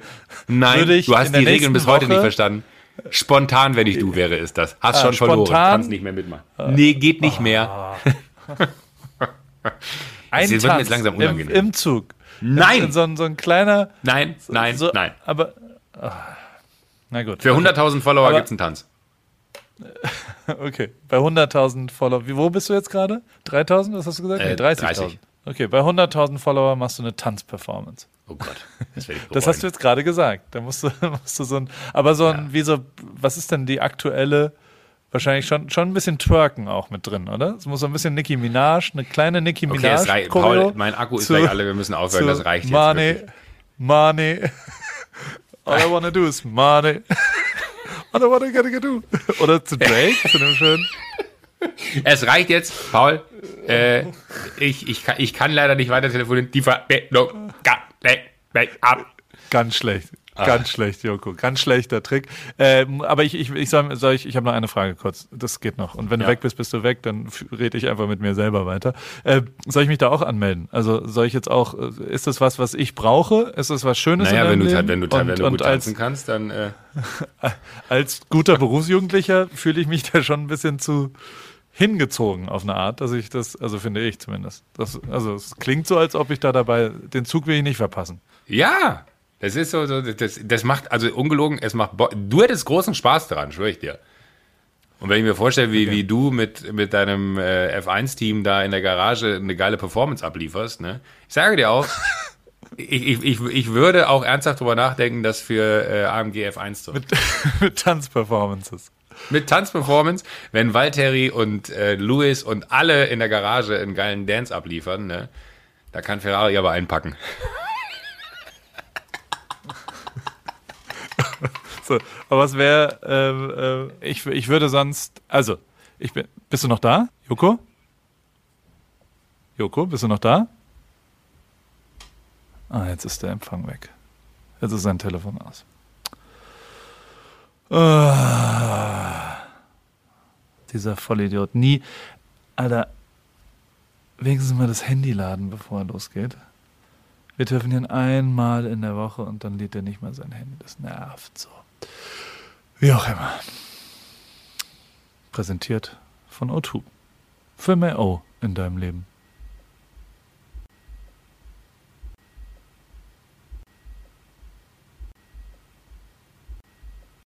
nein, du hast die Regeln bis heute Woche nicht verstanden. Spontan, wenn ich du wäre, ist das. Hast ah, schon spontan? verloren, kannst nicht mehr mitmachen. Ah. Nee, geht nicht oh. mehr. Ein das wird mir jetzt langsam unangenehm. Im, Im, Zug. Nein! So, so, ein kleiner. Nein, nein, so, nein. Aber. Oh. Na gut. Für 100.000 Follower gibt es einen Tanz. Okay, bei 100.000 Follower. Wie, wo bist du jetzt gerade? 3.000, was hast du gesagt? Äh, nee, 30.000. 30. Okay, bei 100.000 Follower machst du eine Tanzperformance. Oh Gott, das, das hast du jetzt gerade gesagt. Da musst du, musst du so ein, aber so ein, ja. wie so, was ist denn die aktuelle, wahrscheinlich schon, schon ein bisschen Twerken auch mit drin, oder? Es muss so ein bisschen Nicki Minaj, eine kleine Nicki Minaj. Okay, es reicht. Paul, mein Akku ist gleich alle, wir müssen aufhören, das reicht jetzt. Money, money. All I wanna do is money. I wanna get do. Oder zu Drake, zu dem schönen. Es reicht jetzt, Paul. Äh, ich, ich, kann, ich kann leider nicht weiter telefonieren. Die Verbindung ab. Ganz schlecht. Ach. Ganz schlecht, Joko. Ganz schlechter Trick. Ähm, aber ich, ich, ich soll, soll ich, ich habe noch eine Frage kurz. Das geht noch. Und wenn ja. du weg bist, bist du weg, dann rede ich einfach mit mir selber weiter. Äh, soll ich mich da auch anmelden? Also soll ich jetzt auch, äh, ist das was, was ich brauche? Ist das was Schönes? Naja, wenn du, wenn du, und, wenn du gut tanzen als, kannst, dann. Äh. als guter Berufsjugendlicher fühle ich mich da schon ein bisschen zu hingezogen auf eine Art, dass ich das, also finde ich zumindest. Das, also es klingt so, als ob ich da dabei, den Zug will ich nicht verpassen. Ja, das ist so, so das, das macht, also ungelogen, es macht, Bo du hättest großen Spaß daran, schwöre ich dir. Und wenn ich mir vorstelle, wie, okay. wie du mit, mit deinem äh, F1-Team da in der Garage eine geile Performance ablieferst, ne? Ich sage dir auch, ich, ich, ich würde auch ernsthaft drüber nachdenken, das für äh, AMG F1 zu mit, mit Tanzperformances. Mit Tanzperformance, wenn Valtteri und äh, Louis und alle in der Garage einen geilen Dance abliefern, ne? Da kann Ferrari aber einpacken. so, aber was wäre, äh, äh, ich, ich würde sonst, also, ich bin, bist du noch da, Joko? Joko, bist du noch da? Ah, jetzt ist der Empfang weg. Jetzt ist sein Telefon aus. Ah, dieser Vollidiot. Nie, Alter, wenigstens mal das Handy laden, bevor er losgeht. Wir telefonieren einmal in der Woche und dann lädt er nicht mal sein Handy. Das nervt so. Wie auch immer. Präsentiert von O2. Für mehr O in deinem Leben.